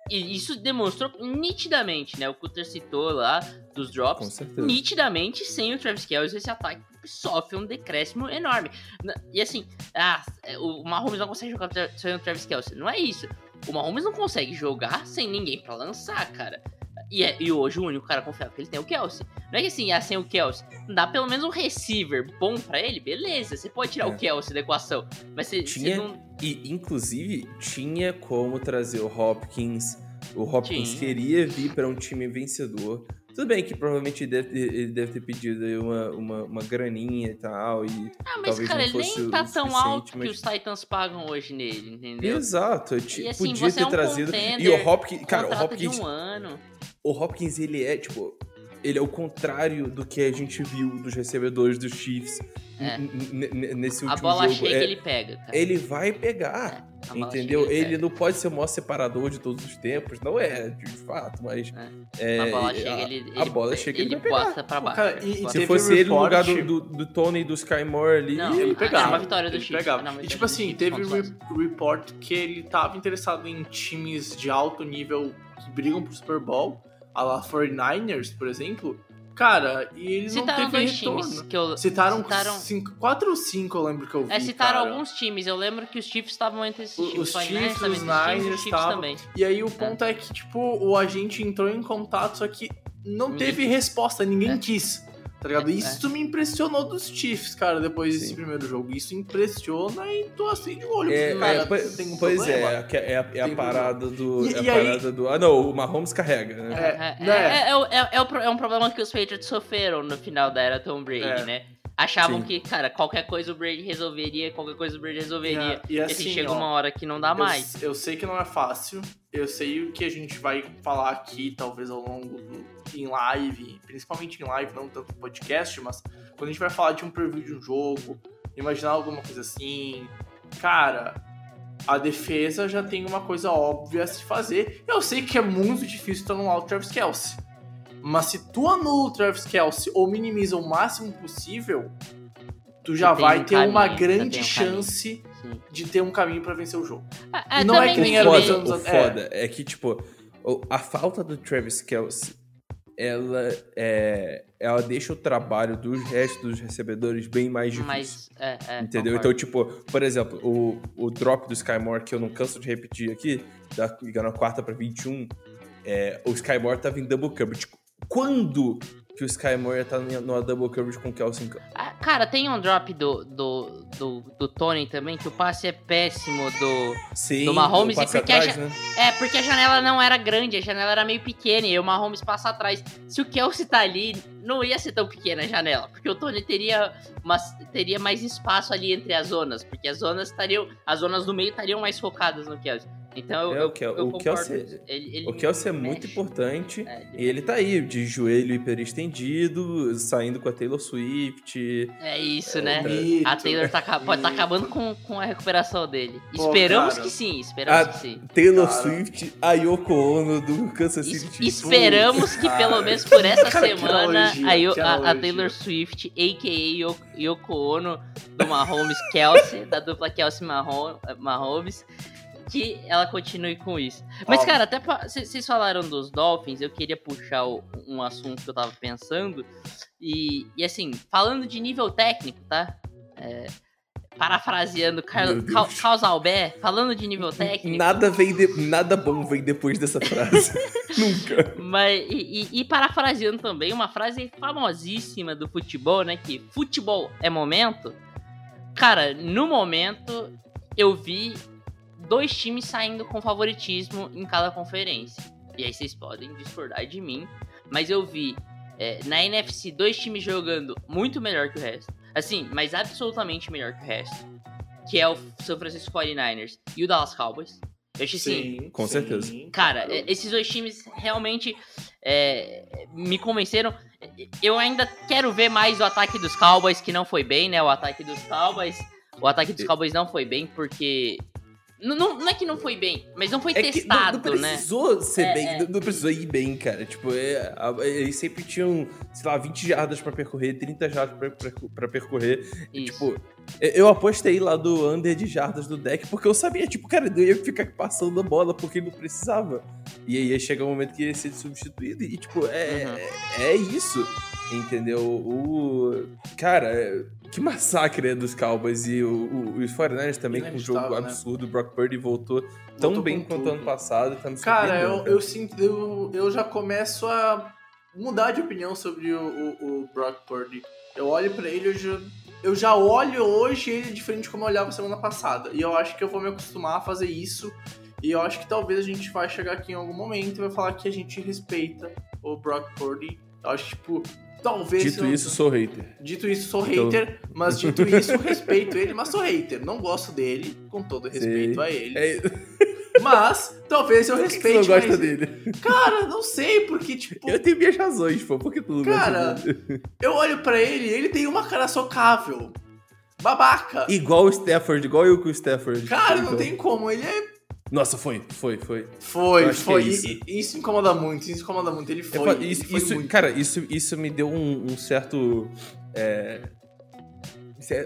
E isso demonstrou nitidamente, né? O Cutter citou lá dos drops Com certeza. nitidamente, sem o Travis Kelce, esse ataque sofre um decréscimo enorme. Na- E assim, ah, o Mahomes não consegue jogar sem o Travis Kelce. Não é isso. O Mahomes não consegue jogar sem ninguém pra lançar, cara. E, é- e hoje o único cara confiável que ele tem é o Kelsey. Não é que assim, ah, sem o Kelsey, dá pelo menos um receiver bom pra ele, beleza. Você pode tirar É. o Kelsey da equação. Mas você, você Tinha- não. E, inclusive, tinha como trazer o Hopkins. O Hopkins Tinha. queria vir para um time vencedor. Tudo bem que provavelmente ele deve ter, ele deve ter pedido aí uma, uma, uma graninha e tal. E... Ah, mas Talvez cara, não ele nem tá tão alto mas- que os Titans pagam hoje nele, entendeu? Exato, eu ti- E assim, podia ter é um trazido. E o Hopkins. Cara, o Hopkins. um ano. O Hopkins, ele é, tipo. Ele é o contrário do que a gente viu dos recebedores dos Chiefs É. nesse último A bola jogo. chega É, ele pega, cara. ele vai pegar. Bola Entendeu? chega, Ele pega. não pode ser o maior separador de todos os tempos, não é, de fato, mas. é, a bola é, chega, a- ele, a ele, bola chega, ele ele bota pra baixo. Cara, e- e Se fosse ele no lugar do, do, do Tony e do Sky Moore ali, Não, ele é pegava. uma vitória do Chiefs. pegava. E tipo assim, Chiefs teve re report que ele tava interessado em times de alto nível que brigam pro Super Bowl, a la 49ers, por exemplo. Cara, e ele Citaram não teve dois retorno. times que eu Citaram, citaram- cinco, quatro ou cinco, eu lembro que eu vi. É, citaram cara. alguns times. Eu lembro que os Chiefs estavam entre esses times. os 49ers Chiefs, os Niners também. E aí o ponto é. que, tipo, o agente entrou em contato, só que não Ninguém teve resposta, ninguém É. quis. Tá ligado? É, Isso me impressionou dos Chiefs, cara, depois desse Sim. primeiro jogo. Isso impressiona e tô assim de olho. É, cara, é, pois tem um pois é, é, é a, é a parada do. E- é a e aí- parada do. Ah, não, o Mahomes carrega, né? É, É, né? é, é, é, é é um problema que os Patriots sofreram no final da era Tom Brady, É. né? Achavam Sim. que, cara, qualquer coisa o Brady resolveria, qualquer coisa o Brady resolveria. E, E, assim, assim, chega ó, uma hora que não dá eu- mais. Eu, sei que não é fácil. Eu sei o que a gente vai falar aqui, talvez ao longo do em live, principalmente em live, não tanto no podcast, mas quando a gente vai falar de um preview de um jogo, imaginar alguma coisa assim, cara, a defesa já tem uma coisa óbvia a se fazer. Eu sei que é muito difícil tu anular o Travis Kelsey. Mas se tu anula o Travis Kelsey ou minimiza o máximo possível, tu já tem vai um ter uma caminho, já grande um caminho. chance Sim. de ter um caminho pra vencer o jogo. É, E não é que nem era a os ver- anos- O é. foda é que, tipo, a falta do Travis Kelsey, ela, é, ela deixa o trabalho dos restos dos recebedores bem mais difícil. Mas, é, é, Entendeu? concordo. Então, tipo, por exemplo, o, o drop do Skymore, que eu não canso de repetir aqui, da, na quarta pra 21, é, o Skymore tava em double coverage. Quando que o Skymore ia estar numa double coverage com o Kelsey? Ah, cara, tem um drop do, do, do, do Tony também, que o passe é péssimo do. Sim, Do Mahomes e passe porque a atrás, ja- né? É, porque a janela não era grande, a janela era meio pequena e o Mahomes passa atrás. Se o Kelsey tá ali, não ia ser tão pequena a janela, porque o Tony teria, uma, teria mais espaço ali entre as zonas, porque as zonas estariam. As zonas do meio estariam mais focadas no Kelsey. Então eu, É, o eu, eu o Kelsey- isso. ele, ele O Kelsey é muito importante. É, E ele tá aí, de joelho hiperestendido, saindo com a Taylor Swift. é isso, né? Bonito. A Taylor tá, pode Bonito. acabando com, com a recuperação dele. Pô, esperamos cara. que sim, esperamos Ah, que sim. Taylor Cara. Swift, a Yoko Ono do Kansas Es- City Chiefs. esperamos que Cara. pelo menos por essa semana a, a- a. Taylor Swift, a.k.a. Yo- Yoko Ono, do Mahomes Kelsey, da dupla Kelsey Mahom- Mahomes, que ela continue com isso. Mas, Ó. cara, até vocês falaram dos Dolphins, eu queria puxar o- um assunto que eu tava pensando. E, e assim, falando de nível técnico, tá? É, parafraseando Carl. Cal- Carlos Albert, falando de nível técnico. Nada, vem de- nada bom vem depois dessa frase. *laughs* Nunca. Mas, e, e- e parafraseando também uma frase famosíssima do futebol, né? Que futebol é momento. Cara, no momento eu vi dois times saindo com favoritismo em cada conferência. E aí vocês podem discordar de mim, mas eu vi é, na NFC dois times jogando muito melhor que o resto. Assim, mas absolutamente melhor que o resto. Que é o São Francisco 49ers e o Dallas Cowboys. Eu acho assim, com sim, certeza. Cara, é, esses dois times realmente é, me convenceram. Eu ainda quero ver mais o ataque dos Cowboys, que não foi bem, né? O ataque dos Cowboys. O ataque dos Cowboys não foi bem, porque. Não, não, não é que não foi bem, mas não foi É que não, testado, não né? precisou ser É, bem, é. Não, não precisou ir bem, cara. Tipo, é, eles sempre tinham, sei lá, 20 jardas pra percorrer, 30 jardas pra, pra, pra percorrer. E, tipo, eu- eu apostei lá do under de jardas do deck, porque eu sabia, tipo, cara, eu ia ficar passando a bola porque não precisava. E aí ia chegar um momento que ia ser substituído. E, tipo, é, Uhum. é isso. Entendeu? O. Cara, é- que massacre é dos Cowboys e o, o, os 49ers também com um jogo né? absurdo. O Brock Purdy voltou tão Voltou bem com quanto tudo. ano passado. Tá me Cara, eu, surpreendendo, eu sinto. Eu, eu já começo a mudar de opinião sobre o, o, o Brock Purdy. Eu olho pra ele, eu já, eu já olho hoje ele diferente de como eu olhava semana passada. E eu acho que eu vou me acostumar a fazer isso. E eu acho que talvez a gente vai chegar aqui em algum momento e vai falar que a gente respeita o Brock Purdy. Eu acho que, tipo, talvez. Dito eu- isso, sou hater. Dito isso, sou Então- hater, mas dito isso, *laughs* respeito ele, mas sou hater. Não gosto dele, com todo respeito Sei. a ele. É, *laughs* Mas talvez eu por que você respeite não gosta mais dele? Cara, não sei, porque, tipo, Eu tenho minhas razões, pô. Por que tu não Cara, dele? eu olho pra ele ele tem uma cara socável. Babaca. Igual o Stafford, igual eu com o Stafford. Cara, não Então- tem como. Ele é. Nossa, foi, foi, foi. Eu Foi, que foi. é isso. E- e isso incomoda muito, isso incomoda muito. Ele Eu foi. ele isso, foi isso- muito. cara, isso, isso me deu um, um certo. é,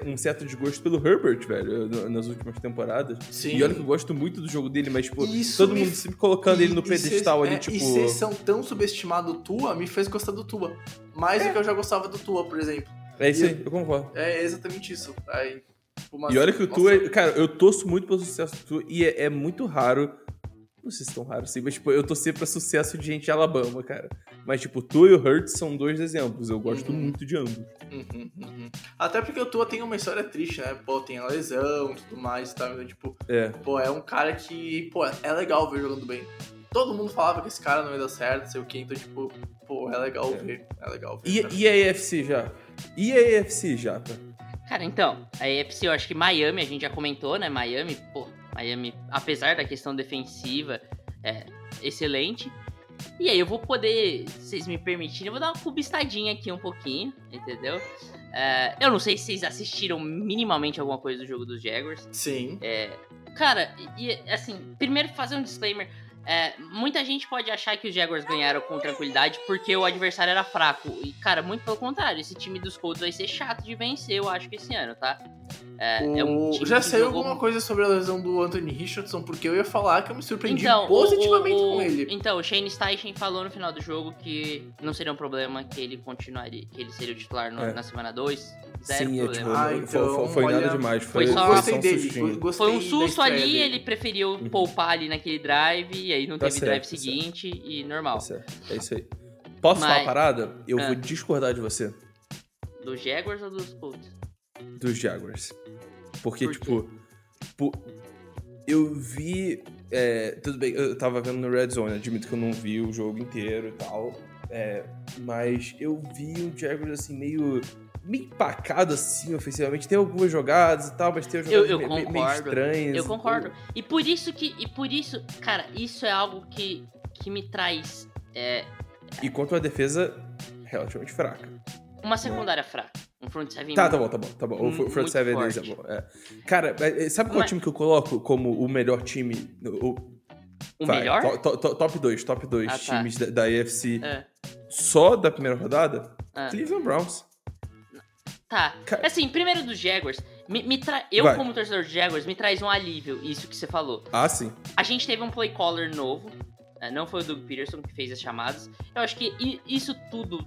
um certo desgosto pelo Herbert, velho, nas últimas temporadas. Sim. E olha que eu gosto muito do jogo dele, mas, tipo, Isso todo me- mundo sempre colocando ele no E- e pedestal cês- ali, é, tipo. E vocês são tão subestimados do Tua, me fez gostar do Tua. Mais do que eu já gostava do Tua, por exemplo. É isso aí, eu concordo. É exatamente isso. Aí, tipo, mas- E olha que o Tua, é- cara, eu torço muito pelo sucesso do Tua e é, é muito raro. Não sei se tão raro assim, mas tipo, eu torcer pra sucesso de gente de Alabama, cara. Mas, tipo, o Tua e o Hurts são dois exemplos. Eu gosto Uhum. muito de ambos. Uhum, uhum. Até porque o Tua tem uma história triste, né? Pô, tem a lesão e tudo mais e tal. Então, tipo, É. pô, é um cara que, pô, é legal ver jogando bem. Todo mundo falava que esse cara não ia dar certo, sei o quê, então, tipo, pô, é legal É. ver. É legal ver. E, e a AFC já? E a AFC já, tá? Cara, então, a EFC, eu acho que Miami, a gente já comentou, né? Miami, pô, Miami, apesar da questão defensiva, é excelente. E aí eu vou poder, se vocês me permitirem, eu vou dar uma cubistadinha aqui um pouquinho, entendeu? É, eu não sei se vocês assistiram minimamente alguma coisa do jogo dos Jaguars. Sim. É, cara, e e, assim, primeiro fazer um disclaimer. É, muita gente pode achar que os Jaguars ganharam com tranquilidade porque o adversário era fraco. E, cara, muito pelo contrário, esse time dos Colts vai ser chato de vencer, eu acho que esse ano, tá? É, é um O- time Já saiu jogou alguma coisa sobre a lesão do Anthony Richardson, porque eu ia falar que eu me surpreendi Então, o- positivamente o, com ele. Então, o Shane Steichen falou no final do jogo que não seria um problema que ele continuaria, que ele seria o titular no- É. na semana 2. Zero Sim, é, problema. tipo, Ah, foi, então, foi- foi olha, nada demais. foi Foi, só- gostei um dele. sustinho. Gostei Foi um susto ali, dele. ele preferiu Uhum. poupar ali naquele drive, e aí não Tá teve certo, drive tá certo. seguinte, e normal. Tá certo, É isso aí. Posso falar Mas- uma parada? Eu Ah. vou discordar de você. Dos Jaguars ou dos Colts? Dos Jaguars. Porque, Por tipo. po- eu vi. é, tudo bem, eu tava vendo no Red Zone, admito que eu não vi o jogo inteiro e tal. é, mas eu vi o Jaguars assim, meio. meio empacado assim, ofensivamente. Tem algumas jogadas e tal, mas tem Eu, jogadas eu meio, meio concordo. estranhas. Eu concordo. E por isso que. E por isso, cara, isso é algo que, que me traz é, E quanto a defesa, relativamente fraca. uma secundária fraca. Um front seven Tá, tá bom, tá bom, tá bom. O Front muito Seven deles é bom. é. Cara, é, sabe qual Mas- time que eu coloco como o melhor time? O, O vai, melhor? to- to- top 2, top 2 Ah, tá. times da, da AFC É, só da primeira rodada? é. Cleveland Browns. Tá. Assim, primeiro dos Jaguars, me, me tra... eu Vai. como torcedor dos Jaguars, me traz um alívio, isso que você falou. Ah, sim. A gente teve um play caller novo, né, não foi o Doug Peterson que fez as chamadas. Eu acho que isso tudo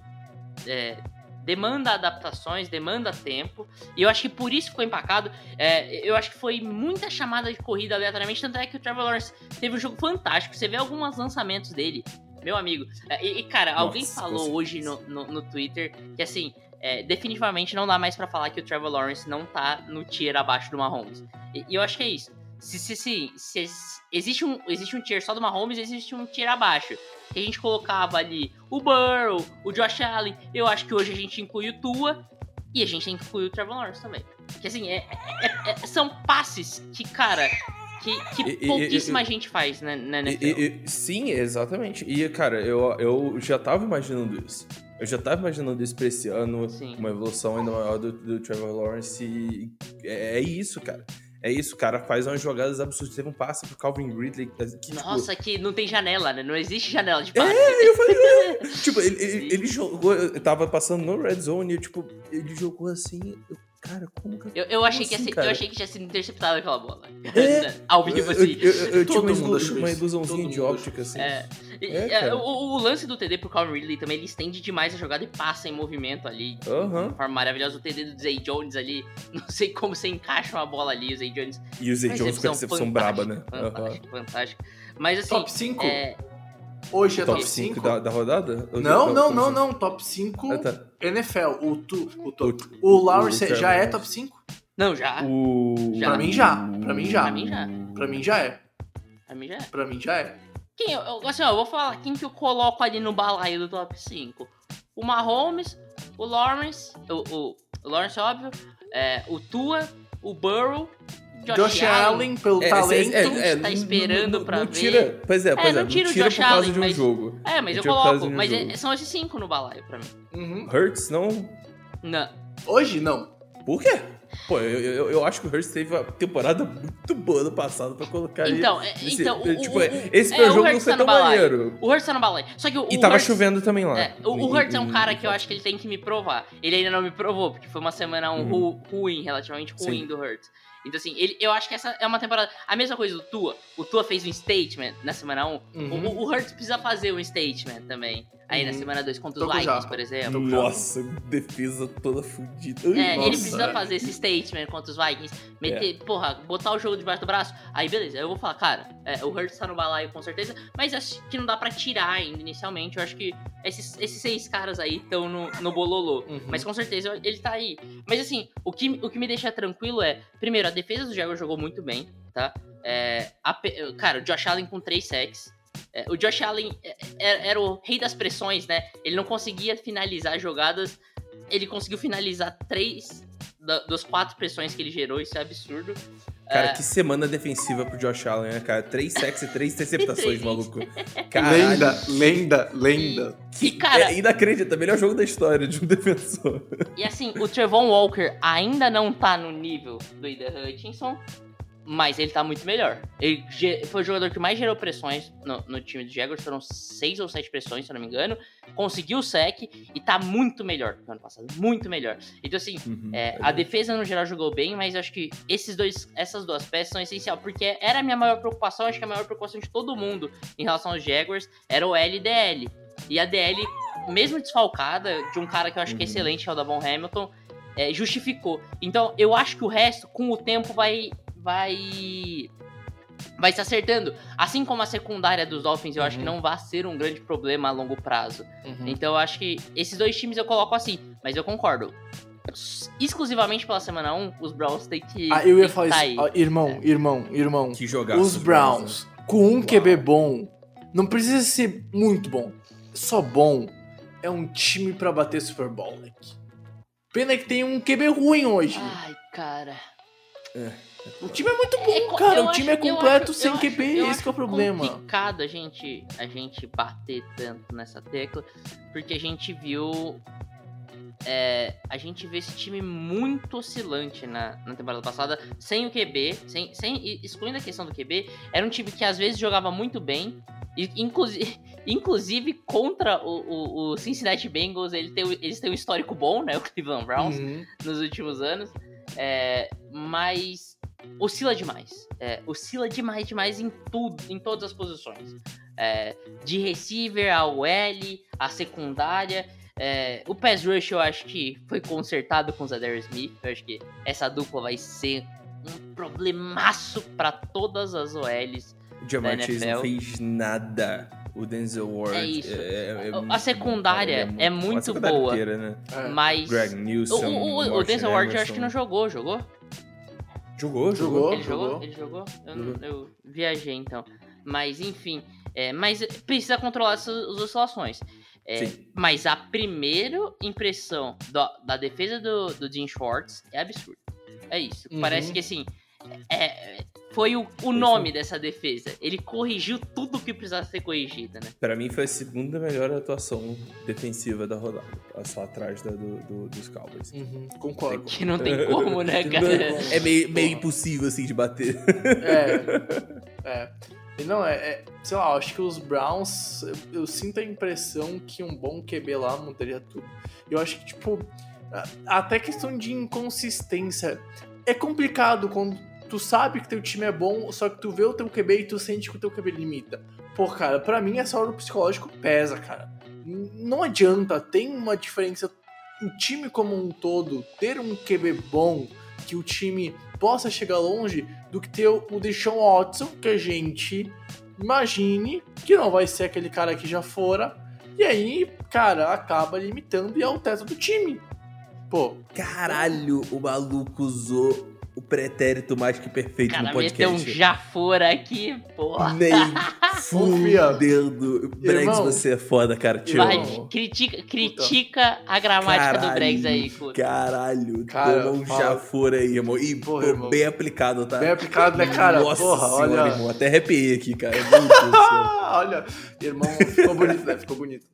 é, demanda adaptações, demanda tempo, e eu acho que por isso ficou empacado. É, eu acho que foi muita chamada de corrida aleatoriamente, tanto é que o Trevor Lawrence teve um jogo fantástico. Você vê alguns lançamentos dele, meu amigo. é, e, e, cara, Nossa, alguém falou hoje no, no, no Twitter que assim. é, definitivamente não dá mais pra falar que o Trevor Lawrence não tá no tier abaixo do Mahomes. E, e eu acho que é isso. Se, se, se, se ex- existe, um, existe um tier só do Mahomes, existe um tier abaixo. Que a gente colocava ali o Burrow, o Josh Allen. Eu acho que hoje a gente inclui o Tua e a gente tem que incluir o Trevor Lawrence também. Que assim, é, é- é- são passes que, cara, que, que E- e- pouquíssima e- gente faz né, na NFL. e- e- sim, exatamente. E, cara, eu, eu já tava imaginando isso. Eu já tava imaginando isso pra esse ano, Sim. uma evolução ainda maior do, do Trevor Lawrence. E é, é isso, cara. É isso, cara faz umas jogadas absurdas. Teve um passe pro Calvin Ridley. Que, tipo, Nossa, que não tem janela, né? Não existe janela de passe. É, eu falei, é. *laughs* tipo, ele, ele, ele jogou, eu tava passando no Red Zone e, tipo, ele jogou assim. Eu, cara, como que. Eu, eu, achei Como que ia assim, ser- eu achei que tinha sido interceptada aquela bola. É. *laughs* Ao vivo, Eu, assim. eu, eu, eu tinha Todo uma, mundo achou uma ilusãozinha de óptica, assim. É. É, cara. o, o lance do TD pro Calvin Ridley também, ele estende demais a jogada e passa em movimento ali. de Aham. uma forma maravilhosa. O TD do Zay Jones ali, *laughs* não sei como você encaixa uma bola ali. O Zay Jones. E o Zay Jones com a recepção braba, né? Fantástico, fantástico. Mas assim. Top 5? é, Hoje é Top top 5 5? da, da rodada? Ou Não, do- não, não, não. Top 5 Ah, tá. NFL. O, tu, o, to- O- o Lawrence o já é top 5? não, já. O... Já. Pra mim já. Pra mim já. Pra mim já. Pra mim já é. Pra mim já é. Pra mim já é. Quem, eu, eu- assim, ó, eu vou falar quem que eu coloco ali no balaio do top 5. O Mahomes, o Lawrence, o, o, o Lawrence, óbvio, é, o Tua, o Burrow, Josh, Josh Allen, pelo É, talento. é, é, tá esperando não- pra não ver. Tira, pois é, pois é, não não tira tira, o Josh por causa Allen, de um mas- jogo. É, mas eu coloco, um mas jogo. é- são esses cinco no balaio pra mim. Uhum. Hurts, não... Não. Hoje, não. Por quê? Pô, eu, eu, eu acho que o Hurts teve uma temporada muito boa ano passado pra colocar ele Então, é, nesse- então o, tipo, o, esse é, meu o jogo não foi tá no tão maneiro. O Hurts tá no balaio. Só que o, E o tava Hurts- chovendo também lá. É, o, o é um cara que eu acho que ele tem que me provar. Ele ainda não me provou, porque foi uma semana um Uhum. ru- ruim, relativamente ruim Sim. do Hurts. Então, assim, ele, eu acho que essa é uma temporada. A mesma coisa do Tua. O Tua fez um statement na semana 1. Uhum. O, o Hurts precisa fazer um statement também. Aí na Uhum. semana 2 contra os Vikings, por exemplo. Tô- Nossa, defesa toda fodida. É, Nossa, ele precisa é. fazer esse statement contra os Vikings. Meter, porra, botar o jogo debaixo do braço. Aí, beleza, eu vou falar, cara, é, o Hurts tá no balaio com certeza, mas acho que não dá pra tirar ainda inicialmente. Eu acho que esses, esses seis caras aí estão no, no bololô. Uhum. Mas com certeza ele tá aí. Mas assim, o que, o que me deixa tranquilo é, primeiro, a defesa do Jaguars jogou muito bem, tá? É, a cara, o Josh Allen com três sacks. É, o Josh Allen é- é- era o rei das pressões, né? Ele não conseguia finalizar jogadas. Ele conseguiu finalizar três da- das quatro pressões que ele gerou, isso é absurdo. Cara, É, que semana defensiva pro Josh Allen, né, cara? Três sacks e três *laughs* interceptações, maluco. Caralho. Lenda, lenda, lenda. E, cara, É inacreditável. Melhor jogo da história de um *laughs* defensor. E assim, o Trevon Walker ainda não tá no nível do Ida Hutchinson, mas ele tá muito melhor. Ele foi o jogador que mais gerou pressões no, no time do Jaguars, foram seis ou sete pressões, se eu não me engano. Conseguiu o sec e tá muito melhor do que o ano passado, muito melhor. Então assim, Uhum, é, a defesa no geral jogou bem, mas acho que esses dois, essas duas peças são essenciais, porque era a minha maior preocupação, acho que a maior preocupação de todo mundo em relação aos Jaguars era o L e. E a DL, mesmo desfalcada, de um cara que eu acho que é Uhum. excelente, que é o Davon Hamilton, é, justificou. Então, eu acho que o resto, com o tempo, vai. Vai. vai se acertando. Assim como a secundária dos Dolphins, eu acho que Uhum. não vai ser um grande problema a longo prazo. Uhum. Então eu acho que esses dois times eu coloco assim, mas eu concordo. Exclusivamente pela semana 1, os Browns têm que. Ah, eu ia falar isso. aí. Ah, irmão, irmão, irmão. Que jogar. Os Browns, com um Uau. QB bom, não precisa ser muito bom. Só bom é um time pra bater Super Bowl, moleque. Pena que tem um QB ruim hoje. Ai, cara. O time é muito bom, É cara. O time é acho- eu completo acho- sem QB, esse que é o problema. complicado a gente, a gente bater tanto nessa tecla, porque a gente viu. é, a gente vê esse time muito oscilante na, na temporada passada, sem o QB, sem, sem, excluindo a questão do QB, era um time que às vezes jogava muito bem, e inclusive, *laughs* inclusive contra o, o, o Cincinnati Bengals, ele tem, eles têm um histórico bom, né? O Cleveland Browns Uhum. nos últimos anos. É, mas oscila demais. É, oscila demais, demais em tudo, em todas as posições. É, de receiver ao L, a secundária. É, o pass rush eu acho que foi consertado com o Zadar Smith. Eu acho que essa dupla vai ser um problemaço para todas as OLs. O Jamar Chase não fez nada. O Denzel Ward. É isso. é- é- A secundária cara, ele é a muito secundária boa. inteira, né? É. Mas. Greg O, Newsom. o, o, Denzel Ward eu acho que não jogou, jogou? Jogou, jogou. Jogou. Ele jogou? jogou. Ele jogou? Eu, Jogou. não- eu viajei então. Mas enfim. é, mas precisa controlar essas oscilações. É, Sim. mas a primeira impressão da, da defesa do, do Dean Schwartz é absurda. É isso. Uhum. Parece que assim. é- foi o, o nome dessa defesa. Ele corrigiu tudo que precisava ser corrigido, né? Pra mim foi a segunda melhor atuação defensiva da rodada. Só atrás da do, do- dos Cowboys. Uhum, concordo. Que não tem como, né, *laughs* cara? É meio, meio impossível, assim, de bater. É. É. E não, é, é- Sei lá, eu acho que os Browns. Eu, eu sinto a impressão que um bom QB lá mudaria tudo. Eu acho que, tipo. Até questão de inconsistência. É complicado quando tu sabe que teu time é bom, só que tu vê o teu QB e tu sente que o teu QB limita. Pô, cara, pra mim essa hora do psicológico pesa, cara. Não adianta, tem uma diferença. O time como um todo, ter um QB bom, que o time possa chegar longe, do que ter o Deshaun Watson, que a gente imagine que não vai ser aquele cara que já fora. E aí, cara, acaba limitando e é o teto do time. Pô, Caralho, o maluco usou o pretérito mais que perfeito cara no meteu um podcast. já fora aqui, porra. Nem *laughs* fudendo. Bregs, você é foda, cara. Te Vai, amo. critica, critica a gramática do Caralho, Bregs aí, Couto. Caralho, Cara, toma um fala. jafora aí, irmão. E, Porra, irmão. bem aplicado, tá? bem aplicado, né, cara? Nossa Porra, senhora, olha. irmão. Até arrepiei aqui, cara. Do. Ah, *laughs* olha, irmão, ficou bonito, né? Ficou bonito.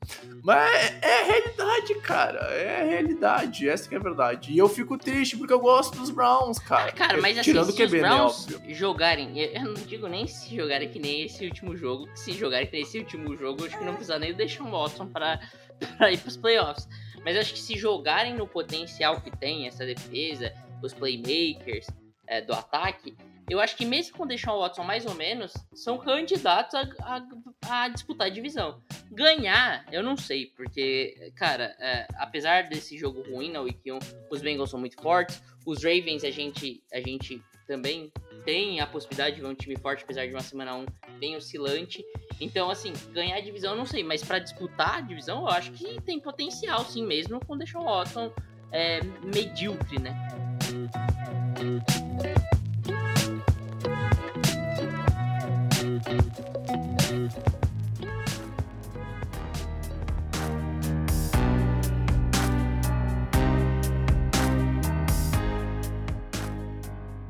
Mas é, é a realidade, cara. É a realidade. Essa que é a verdade. E eu fico triste porque eu gosto dos Browns, cara. Cara, mas assim, Tirando se o QB, os né? Browns Óbvio. jogarem, eu não digo nem se jogarem que nem esse último jogo, que se jogarem que nem esse último jogo, eu acho que não precisa nem deixar o Watson pra, *laughs* pra ir pros playoffs. Mas eu acho que se jogarem no potencial que tem essa defesa, os playmakers é, do ataque, eu acho que mesmo com deixar o Watson mais ou menos, são candidatos a, a- a disputar a divisão. Ganhar, eu não sei, porque, cara, é, apesar desse jogo ruim na Week 1, os Bengals são muito fortes, os Ravens a gente, a gente também tem a possibilidade de ver um time forte, apesar de uma semana 1 bem oscilante. Então, assim, ganhar a divisão eu não sei, mas pra disputar a divisão eu acho que tem potencial, sim, mesmo com o Deshaun Watson é, medíocre, né?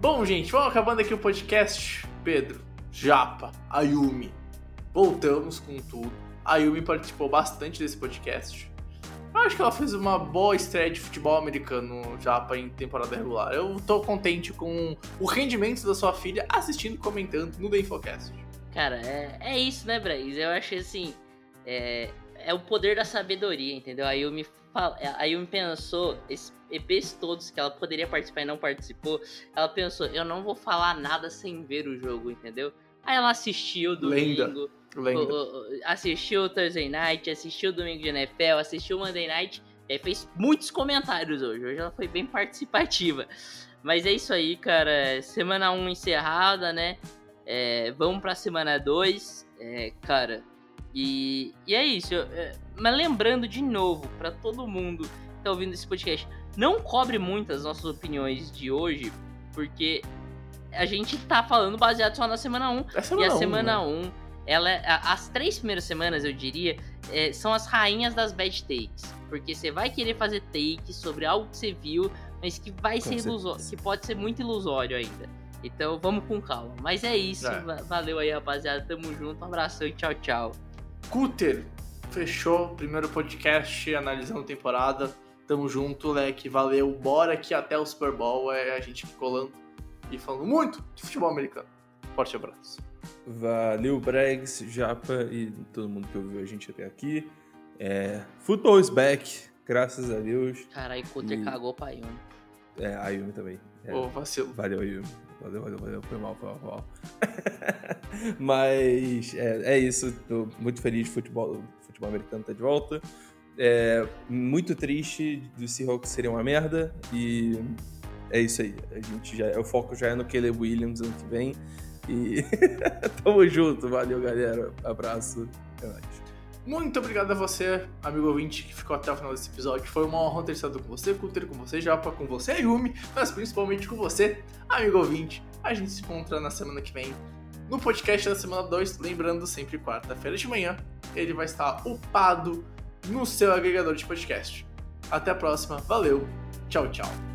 Bom, gente, vamos acabando aqui o podcast. Pedro, Japa, Ayumi. Voltamos com tudo. A Ayumi participou bastante desse podcast. Eu acho que ela fez uma boa estreia de futebol americano Japa em temporada regular. Eu tô contente com o rendimento da sua filha assistindo e comentando no The Infocast. Cara, é, é isso, né, Braz? Eu acho assim. É, é o poder da sabedoria, entendeu? A Yumi, fala, a Yumi pensou, esses EPs todos que ela poderia participar e não participou, ela pensou, eu não vou falar nada sem ver o jogo, entendeu? Aí ela assistiu Lenda. domingo, Lembra? o- o- o- assistiu o Thursday Night, assistiu o domingo de NFL, assistiu o Monday Night, e aí fez muitos comentários hoje. Hoje ela foi bem participativa. Mas é isso aí, cara. Semana 1 encerrada, né? É, vamos pra semana 2, é, cara. E, e é isso. eu- é, mas lembrando de novo, pra todo mundo que tá ouvindo esse podcast, não cobre muito as nossas opiniões de hoje, porque a gente tá falando baseado só na semana 1. É E a um, semana né? 1, ela, a- as três primeiras semanas, eu diria, é, são as rainhas das bad takes. Porque você vai querer fazer take sobre algo que você viu, mas que vai Com ser ilusório, que pode ser muito ilusório ainda. Então vamos com calma. Mas é isso. É. va- Valeu aí, rapaziada. Tamo junto. Um abração e tchau, tchau. Cutter, fechou. Primeiro podcast analisando a temporada. Tamo junto, leque. Valeu. Bora que até o Super Bowl é a gente colando e falando muito de futebol americano. Forte abraço. Valeu, Bregs, Japa e todo mundo que ouviu a gente até aqui. É, football is back, graças a Deus. Caralho, Cutter E- cagou pra Yumi. É, a Yumi também. É, Ô, vacilo. Valeu, Yumi. Valeu, valeu, valeu. Foi mal, foi mal, foi mal. *laughs* Mas é, é isso. Tô muito feliz de futebol, futebol americano tá de volta. É, muito triste do Seahawks serem uma merda. E é isso aí. A gente já, o foco já é no Caleb Williams ano que vem. E *laughs* tamo junto. Valeu, galera. Abraço. É nóis. Muito obrigado a você, amigo ouvinte, que ficou até o final desse episódio. Foi uma honra ter estado com você, Cutter, com você, Japa, com você, Yumi, mas principalmente com você, amigo ouvinte. A gente se encontra na semana que vem no podcast da semana 2, lembrando sempre quarta-feira de manhã, ele vai estar upado no seu agregador de podcast. Até a próxima, valeu, tchau, tchau.